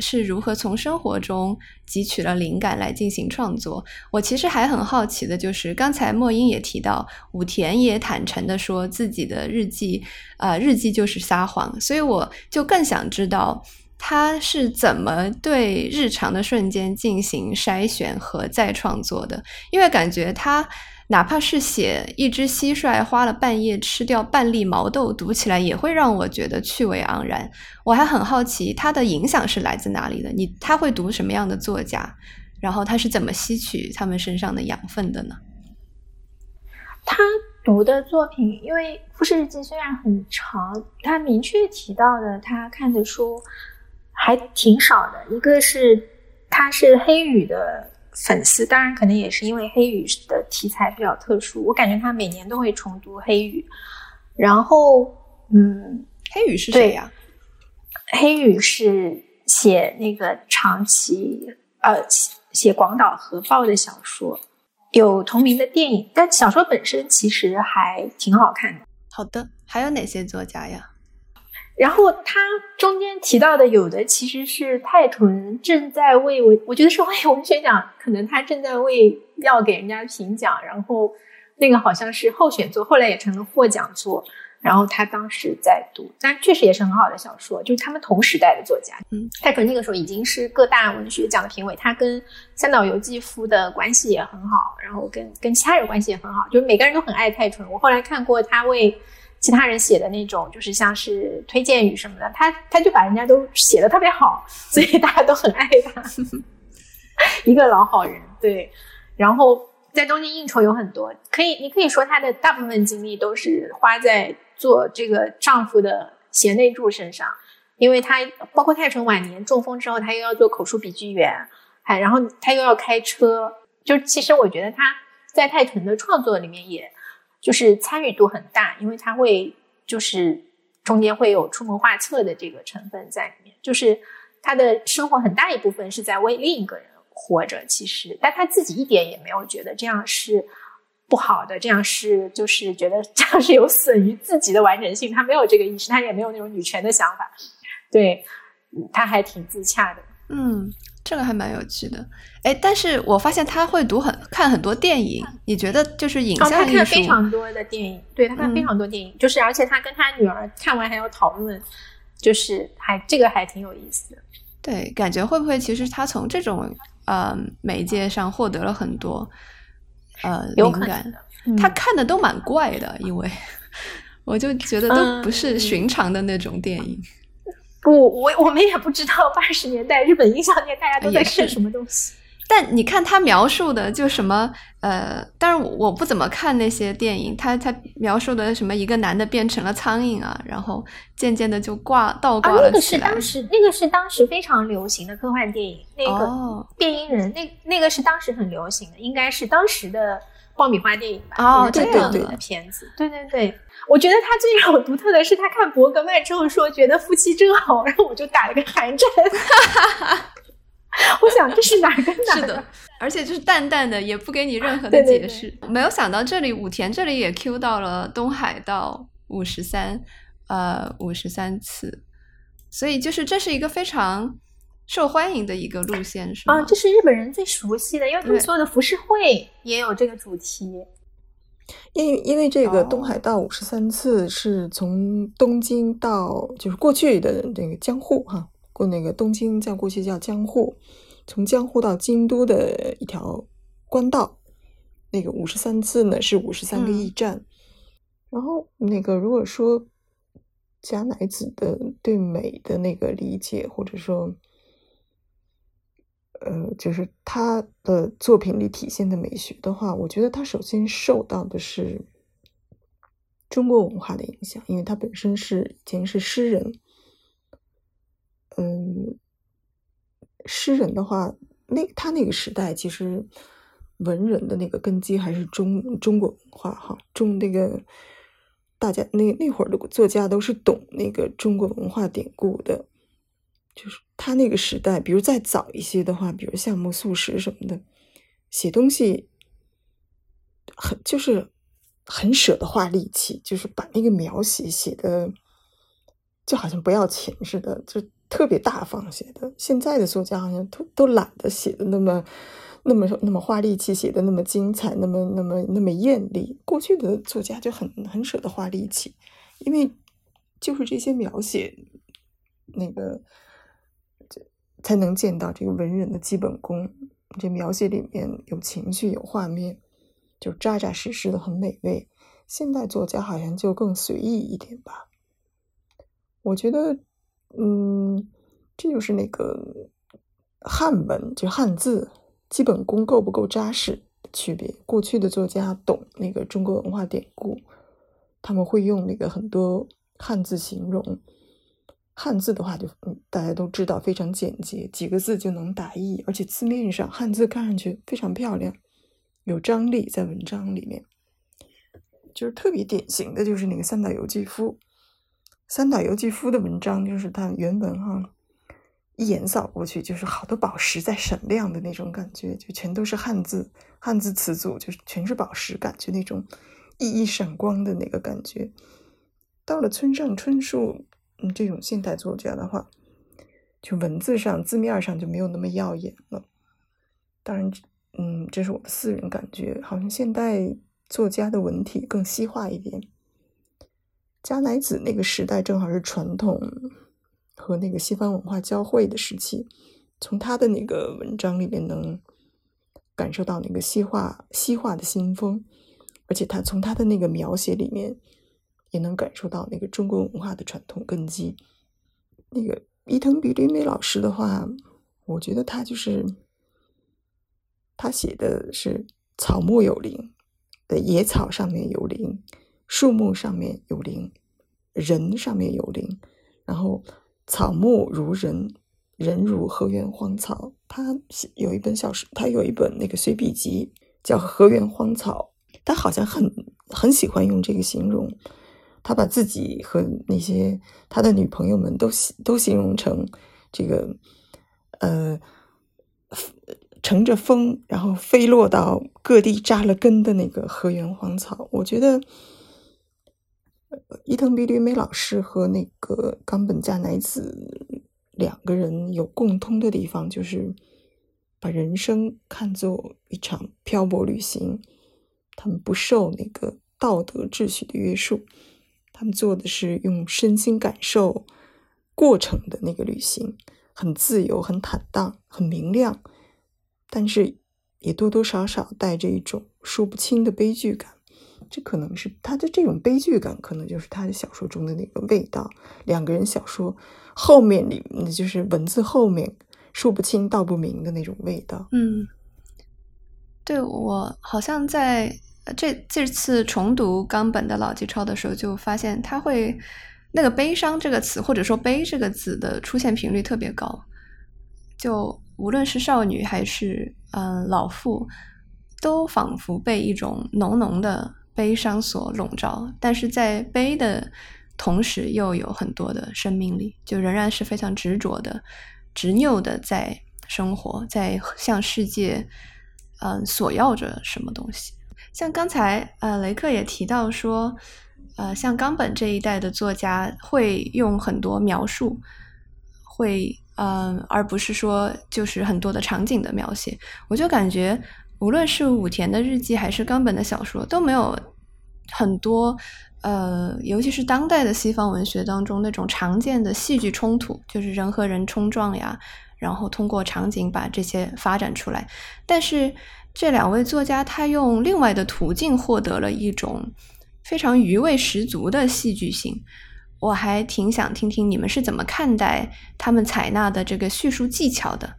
是如何从生活中汲取了灵感来进行创作。我其实还很好奇的就是，刚才莫英也提到，武田也坦诚的说自己的日记，啊，日记就是撒谎。所以我就更想知道他是怎么对日常的瞬间进行筛选和再创作的，因为感觉他。哪怕是写一只蟋蟀花了半夜吃掉半粒毛豆，读起来也会让我觉得趣味盎然。我还很好奇他的影响是来自哪里的？你他会读什么样的作家？然后他是怎么吸取他们身上的养分的呢？他读的作品，因为《富士日记》虽然很长，他明确提到的他看的书还挺少的。一个是他是黑羽的。粉丝当然可能也是因为黑羽的题材比较特殊，我感觉他每年都会重读黑羽。然后，嗯，黑羽是谁呀？黑羽是写那个长崎呃写广岛核爆的小说，有同名的电影，但小说本身其实还挺好看的。好的，还有哪些作家呀？然后他中间提到的有的其实是泰屯正在为我，我觉得是为文学奖，可能他正在为要给人家评奖，然后那个好像是候选作，后来也成了获奖作。然后他当时在读，但确实也是很好的小说，就是他们同时代的作家。嗯，泰屯那个时候已经是各大文学奖的评委，他跟三岛由纪夫的关系也很好，然后跟跟其他人关系也很好，就是每个人都很爱泰屯。我后来看过他为。其他人写的那种，就是像是推荐语什么的，他他就把人家都写的特别好，所以大家都很爱他，一个老好人。对，然后在东京应酬有很多，可以你可以说她的大部分精力都是花在做这个丈夫的贤内助身上，因为她包括泰纯晚年中风之后，她又要做口述笔记员，还然后她又要开车，就其实我觉得她在泰纯的创作里面，也就是参与度很大，因为他会就是中间会有出谋划策的这个成分在里面，就是他的生活很大一部分是在为另一个人活着，其实但他自己一点也没有觉得这样是。不好的，这样是就是觉得这样是有损于自己的完整性，他没有这个意识，他也没有那种女权的想法，对，他还挺自洽的。嗯，这个还蛮有趣的。哎，但是我发现他会读很看很多电影，你觉得就是影像艺术？他看非常多的电影，对他看非常多电影，就是而且他跟他女儿看完还要讨论，就是还这个还挺有意思的。对，感觉会不会其实他从这种呃媒介上获得了很多。呃，灵感，他看的都蛮怪的，因为 我就觉得都不是寻常的那种电影。不，我我们也不知道八十年代日本音像店大家都在看什么东西。但你看他描述的，就什么呃，但是我不怎么看那些电影。他他描述的什么一个男的变成了苍蝇啊，然后渐渐的就挂倒挂了那个是当时那个是当时非常流行的科幻电影，那个变音人，那那个是当时很流行的，应该是当时的爆米花电影吧？哦，对对对，片子，对对对。我觉得他最让我独特的是，他看伯格曼之后说觉得夫妻真好，然后我就打了个寒战。我想这是哪个哪？是的，而且就是淡淡的，也不给你任何的解释。没有想到这里武田这里也 Q 到了东海道五十三，呃，五十三次，所以就是这是一个非常受欢迎的一个路线，是吗？啊，这是日本人最熟悉的，因为他们所有的浮世绘也有这个主题。因为因为这个东海道五十三次是从东京到就是过去的这个江户哈。过那个东京叫过去叫江户，从江户到京都的一条官道，那个五十三次呢是五十三个驿站。然后那个如果说加乃子的对美的那个理解，或者说，呃，就是他的作品里体现的美学的话，我觉得他首先受到的是中国文化的影响，因为他本身是以前是诗人。嗯，诗人的话，那他那个时代其实文人的那个根基还是中中国文化哈，中那个大家那那会儿的作家都是懂那个中国文化典故的，就是他那个时代，比如再早一些的话，比如像木素实什么的，写东西很就是很舍得花力气，就是把那个描写写的就好像不要钱似的，就。特别大方写的，现在的作家好像都都懒得写的那么那么那么花力气，写的那么精彩，那么那么那么艳丽。过去的作家就很很舍得花力气，因为就是这些描写，那个才能见到这个文人的基本功。这描写里面有情绪，有画面，就扎扎实实的，很美味。现代作家好像就更随意一点吧，我觉得。嗯，这就是那个汉文，就汉字基本功够不够扎实的区别。过去的作家懂那个中国文化典故，他们会用那个很多汉字形容。汉字的话，就大家都知道非常简洁，几个字就能打意，而且字面上汉字看上去非常漂亮，有张力，在文章里面，就是特别典型的就是那个三岛由纪夫。三岛由纪夫的文章就是他原文哈，一眼扫过去就是好多宝石在闪亮的那种感觉，就全都是汉字，汉字词组就是全是宝石，感觉那种熠熠闪光的那个感觉。到了村上春树，嗯，这种现代作家的话，就文字上字面上就没有那么耀眼了。当然，嗯，这是我的私人感觉，好像现代作家的文体更西化一点。加乃子那个时代正好是传统和那个西方文化交汇的时期，从他的那个文章里面能感受到那个西化西化的新风，而且他从他的那个描写里面也能感受到那个中国文化的传统根基。那个伊藤比吕美老师的话，我觉得他就是他写的是草木有灵呃野草上面有灵。树木上面有灵，人上面有灵，然后草木如人，人如河源荒草。他有一本小说，他有一本那个随笔集叫《河源荒草》，他好像很很喜欢用这个形容。他把自己和那些他的女朋友们都都形容成这个呃。乘着风，然后飞落到各地扎了根的那个河源荒草。我觉得伊藤比吕美老师和那个冈本加乃子两个人有共通的地方，就是把人生看作一场漂泊旅行。他们不受那个道德秩序的约束，他们做的是用身心感受过程的那个旅行，很自由，很坦荡，很明亮。但是也多多少少带着一种说不清的悲剧感，这可能是他的这种悲剧感，可能就是他的小说中的那个味道。两个人小说后面里，就是文字后面说不清道不明的那种味道。嗯，对我好像在这这次重读冈本的老纪抄的时候，就发现他会那个悲伤这个词，或者说悲这个字的出现频率特别高，就。无论是少女还是嗯老妇，都仿佛被一种浓浓的悲伤所笼罩，但是在悲的同时，又有很多的生命力，就仍然是非常执着的、执拗的在生活，在向世界嗯索要着什么东西。像刚才呃雷克也提到说，呃像冈本这一代的作家会用很多描述，会。嗯，而不是说就是很多的场景的描写，我就感觉无论是武田的日记还是冈本的小说，都没有很多呃，尤其是当代的西方文学当中那种常见的戏剧冲突，就是人和人冲撞呀，然后通过场景把这些发展出来。但是这两位作家他用另外的途径获得了一种非常余味十足的戏剧性。我还挺想听听你们是怎么看待他们采纳的这个叙述技巧的，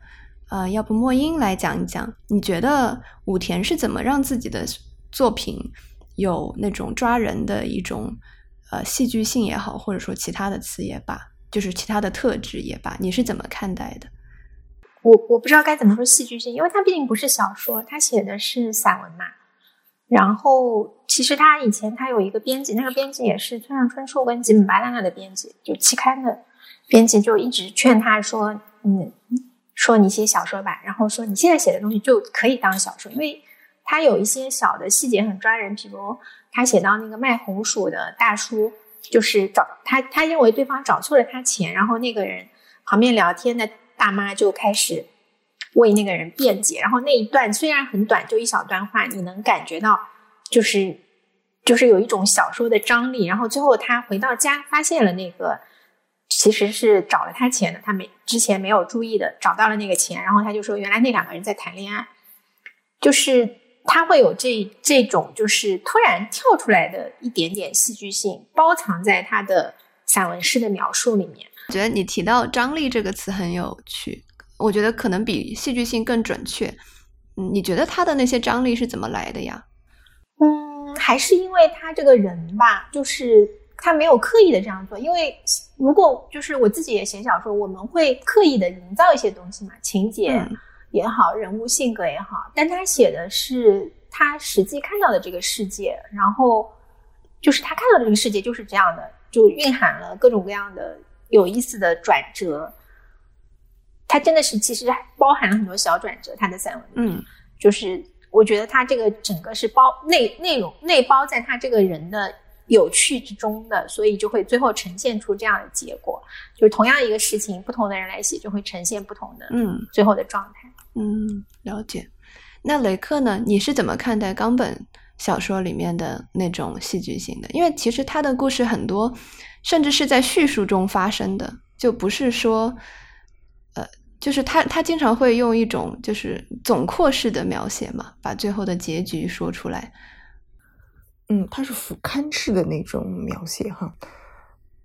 呃，要不莫英来讲一讲，你觉得武田是怎么让自己的作品有那种抓人的一种呃戏剧性也好，或者说其他的词也罢，就是其他的特质也罢，你是怎么看待的？我我不知道该怎么说戏剧性，因为它毕竟不是小说，它写的是散文嘛。然后，其实他以前他有一个编辑，那个编辑也是村上春树跟吉姆巴拉纳的编辑，就期刊的编辑，就一直劝他说：“嗯，说你写小说吧。”然后说你现在写的东西就可以当小说，因为他有一些小的细节很抓人，比如他写到那个卖红薯的大叔，就是找他，他认为对方找错了他钱，然后那个人旁边聊天的大妈就开始。为那个人辩解，然后那一段虽然很短，就一小段话，你能感觉到，就是就是有一种小说的张力。然后最后他回到家，发现了那个其实是找了他钱的，他没之前没有注意的找到了那个钱，然后他就说，原来那两个人在谈恋爱，就是他会有这这种就是突然跳出来的一点点戏剧性，包藏在他的散文诗的描述里面。我觉得你提到张力这个词很有趣。我觉得可能比戏剧性更准确。嗯，你觉得他的那些张力是怎么来的呀？嗯，还是因为他这个人吧，就是他没有刻意的这样做。因为如果就是我自己也写小说，我们会刻意的营造一些东西嘛，情节也好，人物性格也好。但他写的是他实际看到的这个世界，然后就是他看到的这个世界就是这样的，就蕴含了各种各样的有意思的转折。它真的是，其实包含了很多小转折。他的散文，嗯，就是我觉得他这个整个是包内内容内包在他这个人的有趣之中的，所以就会最后呈现出这样的结果。就是同样一个事情，不同的人来写，就会呈现不同的嗯最后的状态。嗯，了解。那雷克呢？你是怎么看待冈本小说里面的那种戏剧性的？因为其实他的故事很多，甚至是在叙述中发生的，就不是说。呃就是他，他经常会用一种就是总括式的描写嘛，把最后的结局说出来。嗯，他是俯瞰式的那种描写哈。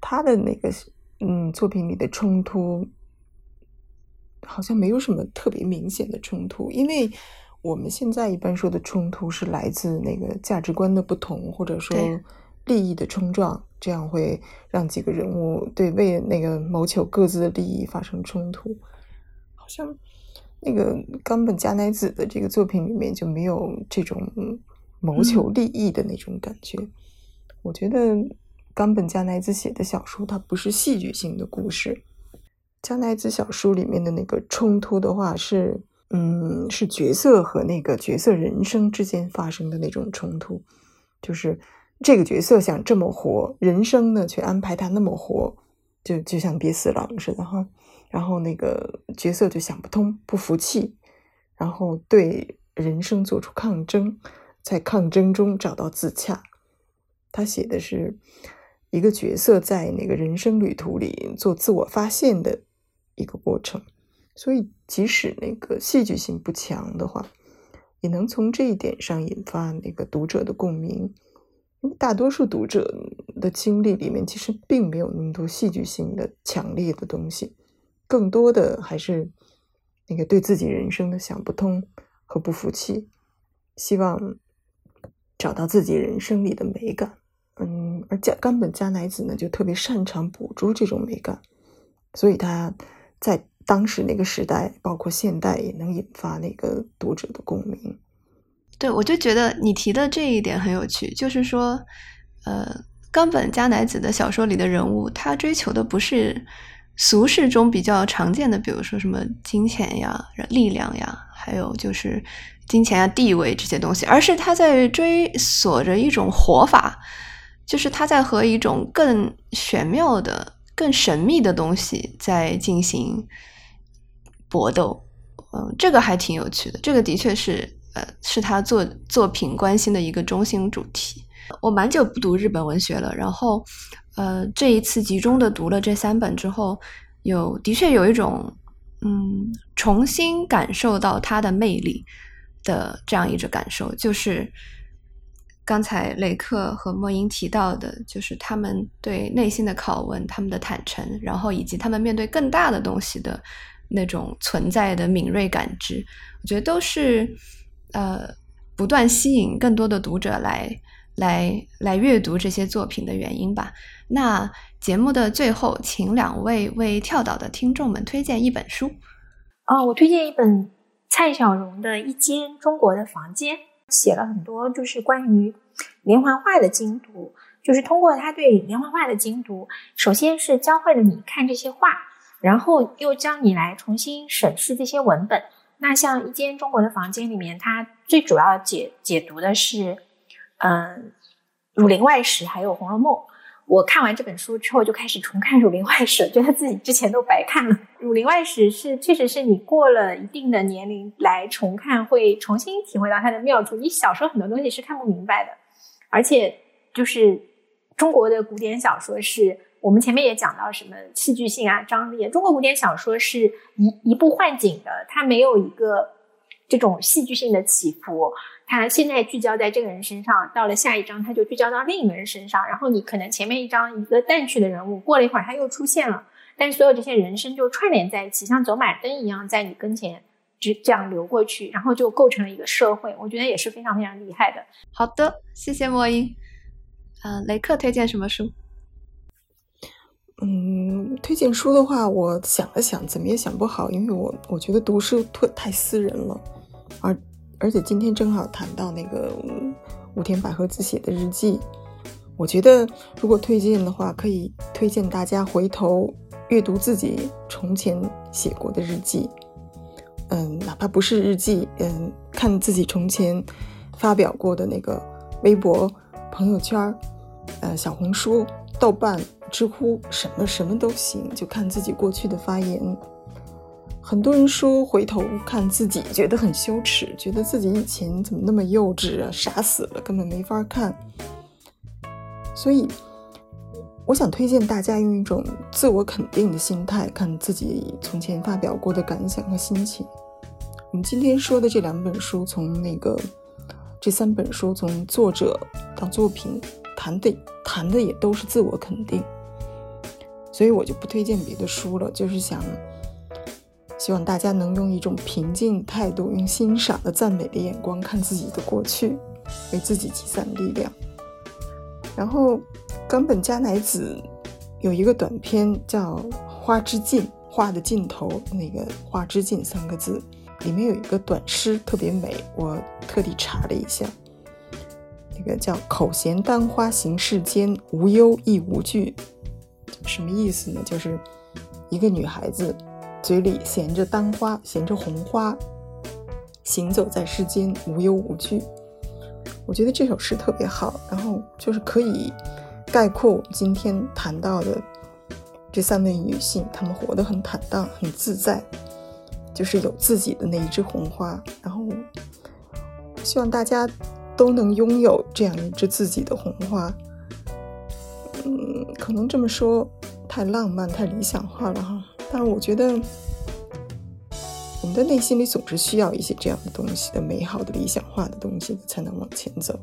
他的那个嗯作品里的冲突，好像没有什么特别明显的冲突，因为我们现在一般说的冲突是来自那个价值观的不同，或者说利益的冲撞，这样会让几个人物对为那个谋求各自的利益发生冲突。好像那个冈本加奈子的这个作品里面就没有这种谋求利益的那种感觉。我觉得冈本加奈子写的小说，它不是戏剧性的故事。加奈子小说里面的那个冲突的话，是嗯，是角色和那个角色人生之间发生的那种冲突，就是这个角色想这么活，人生呢却安排他那么活，就就像憋死狼似的哈。然后那个角色就想不通，不服气，然后对人生做出抗争，在抗争中找到自洽。他写的是一个角色在那个人生旅途里做自我发现的一个过程，所以即使那个戏剧性不强的话，也能从这一点上引发那个读者的共鸣。因为大多数读者的经历里面，其实并没有那么多戏剧性的强烈的东西，更多的还是那个对自己人生的想不通和不服气，希望找到自己人生里的美感。嗯，而加冈本加奈子呢，就特别擅长捕捉这种美感，所以他在当时那个时代，包括现代，也能引发那个读者的共鸣。对，我就觉得你提的这一点很有趣，就是说，呃，冈本加奈子的小说里的人物，他追求的不是俗世中比较常见的，比如说什么金钱呀、力量呀，还有就是金钱啊、地位这些东西，而是他在追索着一种活法。就是他在和一种更玄妙的、更神秘的东西在进行搏斗，嗯，这个还挺有趣的。这个的确是，呃，是他作作品关心的一个中心主题。我蛮久不读日本文学了，然后，呃，这一次集中的读了这三本之后，有的确有一种，嗯，重新感受到它的魅力的这样一种感受，就是。刚才雷克和莫英提到的，就是他们对内心的拷问，他们的坦诚，然后以及他们面对更大的东西的那种存在的敏锐感知，我觉得都是呃不断吸引更多的读者来来来阅读这些作品的原因吧。那节目的最后，请两位为跳岛的听众们推荐一本书。啊，我推荐一本蔡小荣的《一间中国的房间》。写了很多，就是关于连环画的精读，就是通过他对连环画的精读，首先是教会了你看这些画，然后又教你来重新审视这些文本。那像一间中国的房间里面，它最主要解解读的是，嗯，《儒林外史》还有《红楼梦》。我看完这本书之后，就开始重看《儒林外史》，觉得自己之前都白看了。《儒林外史》是确实是你过了一定的年龄来重看，会重新体会到它的妙处。你小时候很多东西是看不明白的，而且就是中国的古典小说，是我们前面也讲到什么戏剧性啊、张力。中国古典小说是一一步换景的，它没有一个这种戏剧性的起伏。它现在聚焦在这个人身上，到了下一章它就聚焦到另一个人身上，然后你可能前面一章一个淡去的人物，过了一会儿他又出现了，但是所有这些人生就串联在一起，像走马灯一样在你跟前就这样流过去，然后就构成了一个社会。我觉得也是非常非常厉害的。好的，谢谢莫英。嗯，雷克推荐什么书？嗯，推荐书的话，我想了想，怎么也想不好，因为我我觉得读书太太私人了，而。而且今天正好谈到那个武田百合子写的日记，我觉得如果推荐的话，可以推荐大家回头阅读自己从前写过的日记，嗯，哪怕不是日记，嗯，看自己从前发表过的那个微博、朋友圈、呃，小红书、豆瓣、知乎，什么什么都行，就看自己过去的发言。很多人说回头看自己觉得很羞耻，觉得自己以前怎么那么幼稚啊，傻死了，根本没法看。所以，我想推荐大家用一种自我肯定的心态看自己从前发表过的感想和心情。我们今天说的这两本书，从那个这三本书，从作者到作品，谈的谈的也都是自我肯定。所以我就不推荐别的书了，就是想。希望大家能用一种平静态度，用欣赏的赞美的眼光看自己的过去，为自己积攒力量。然后冈本加乃子有一个短片叫《花之尽》，画的尽头那个“花之尽”三个字，里面有一个短诗特别美，我特地查了一下，那个叫“口衔丹花行世间，无忧亦无惧”，什么意思呢？就是一个女孩子嘴里衔着丹花，衔着红花，行走在世间，无忧无惧。我觉得这首诗特别好，然后就是可以概括我们今天谈到的这三位女性，她们活得很坦荡、很自在，就是有自己的那一枝红花。然后希望大家都能拥有这样一支自己的红花。嗯，可能这么说太浪漫、太理想化了哈，但是我觉得。我们的内心里总是需要一些这样的东西的美好的、理想化的东西，才能往前走。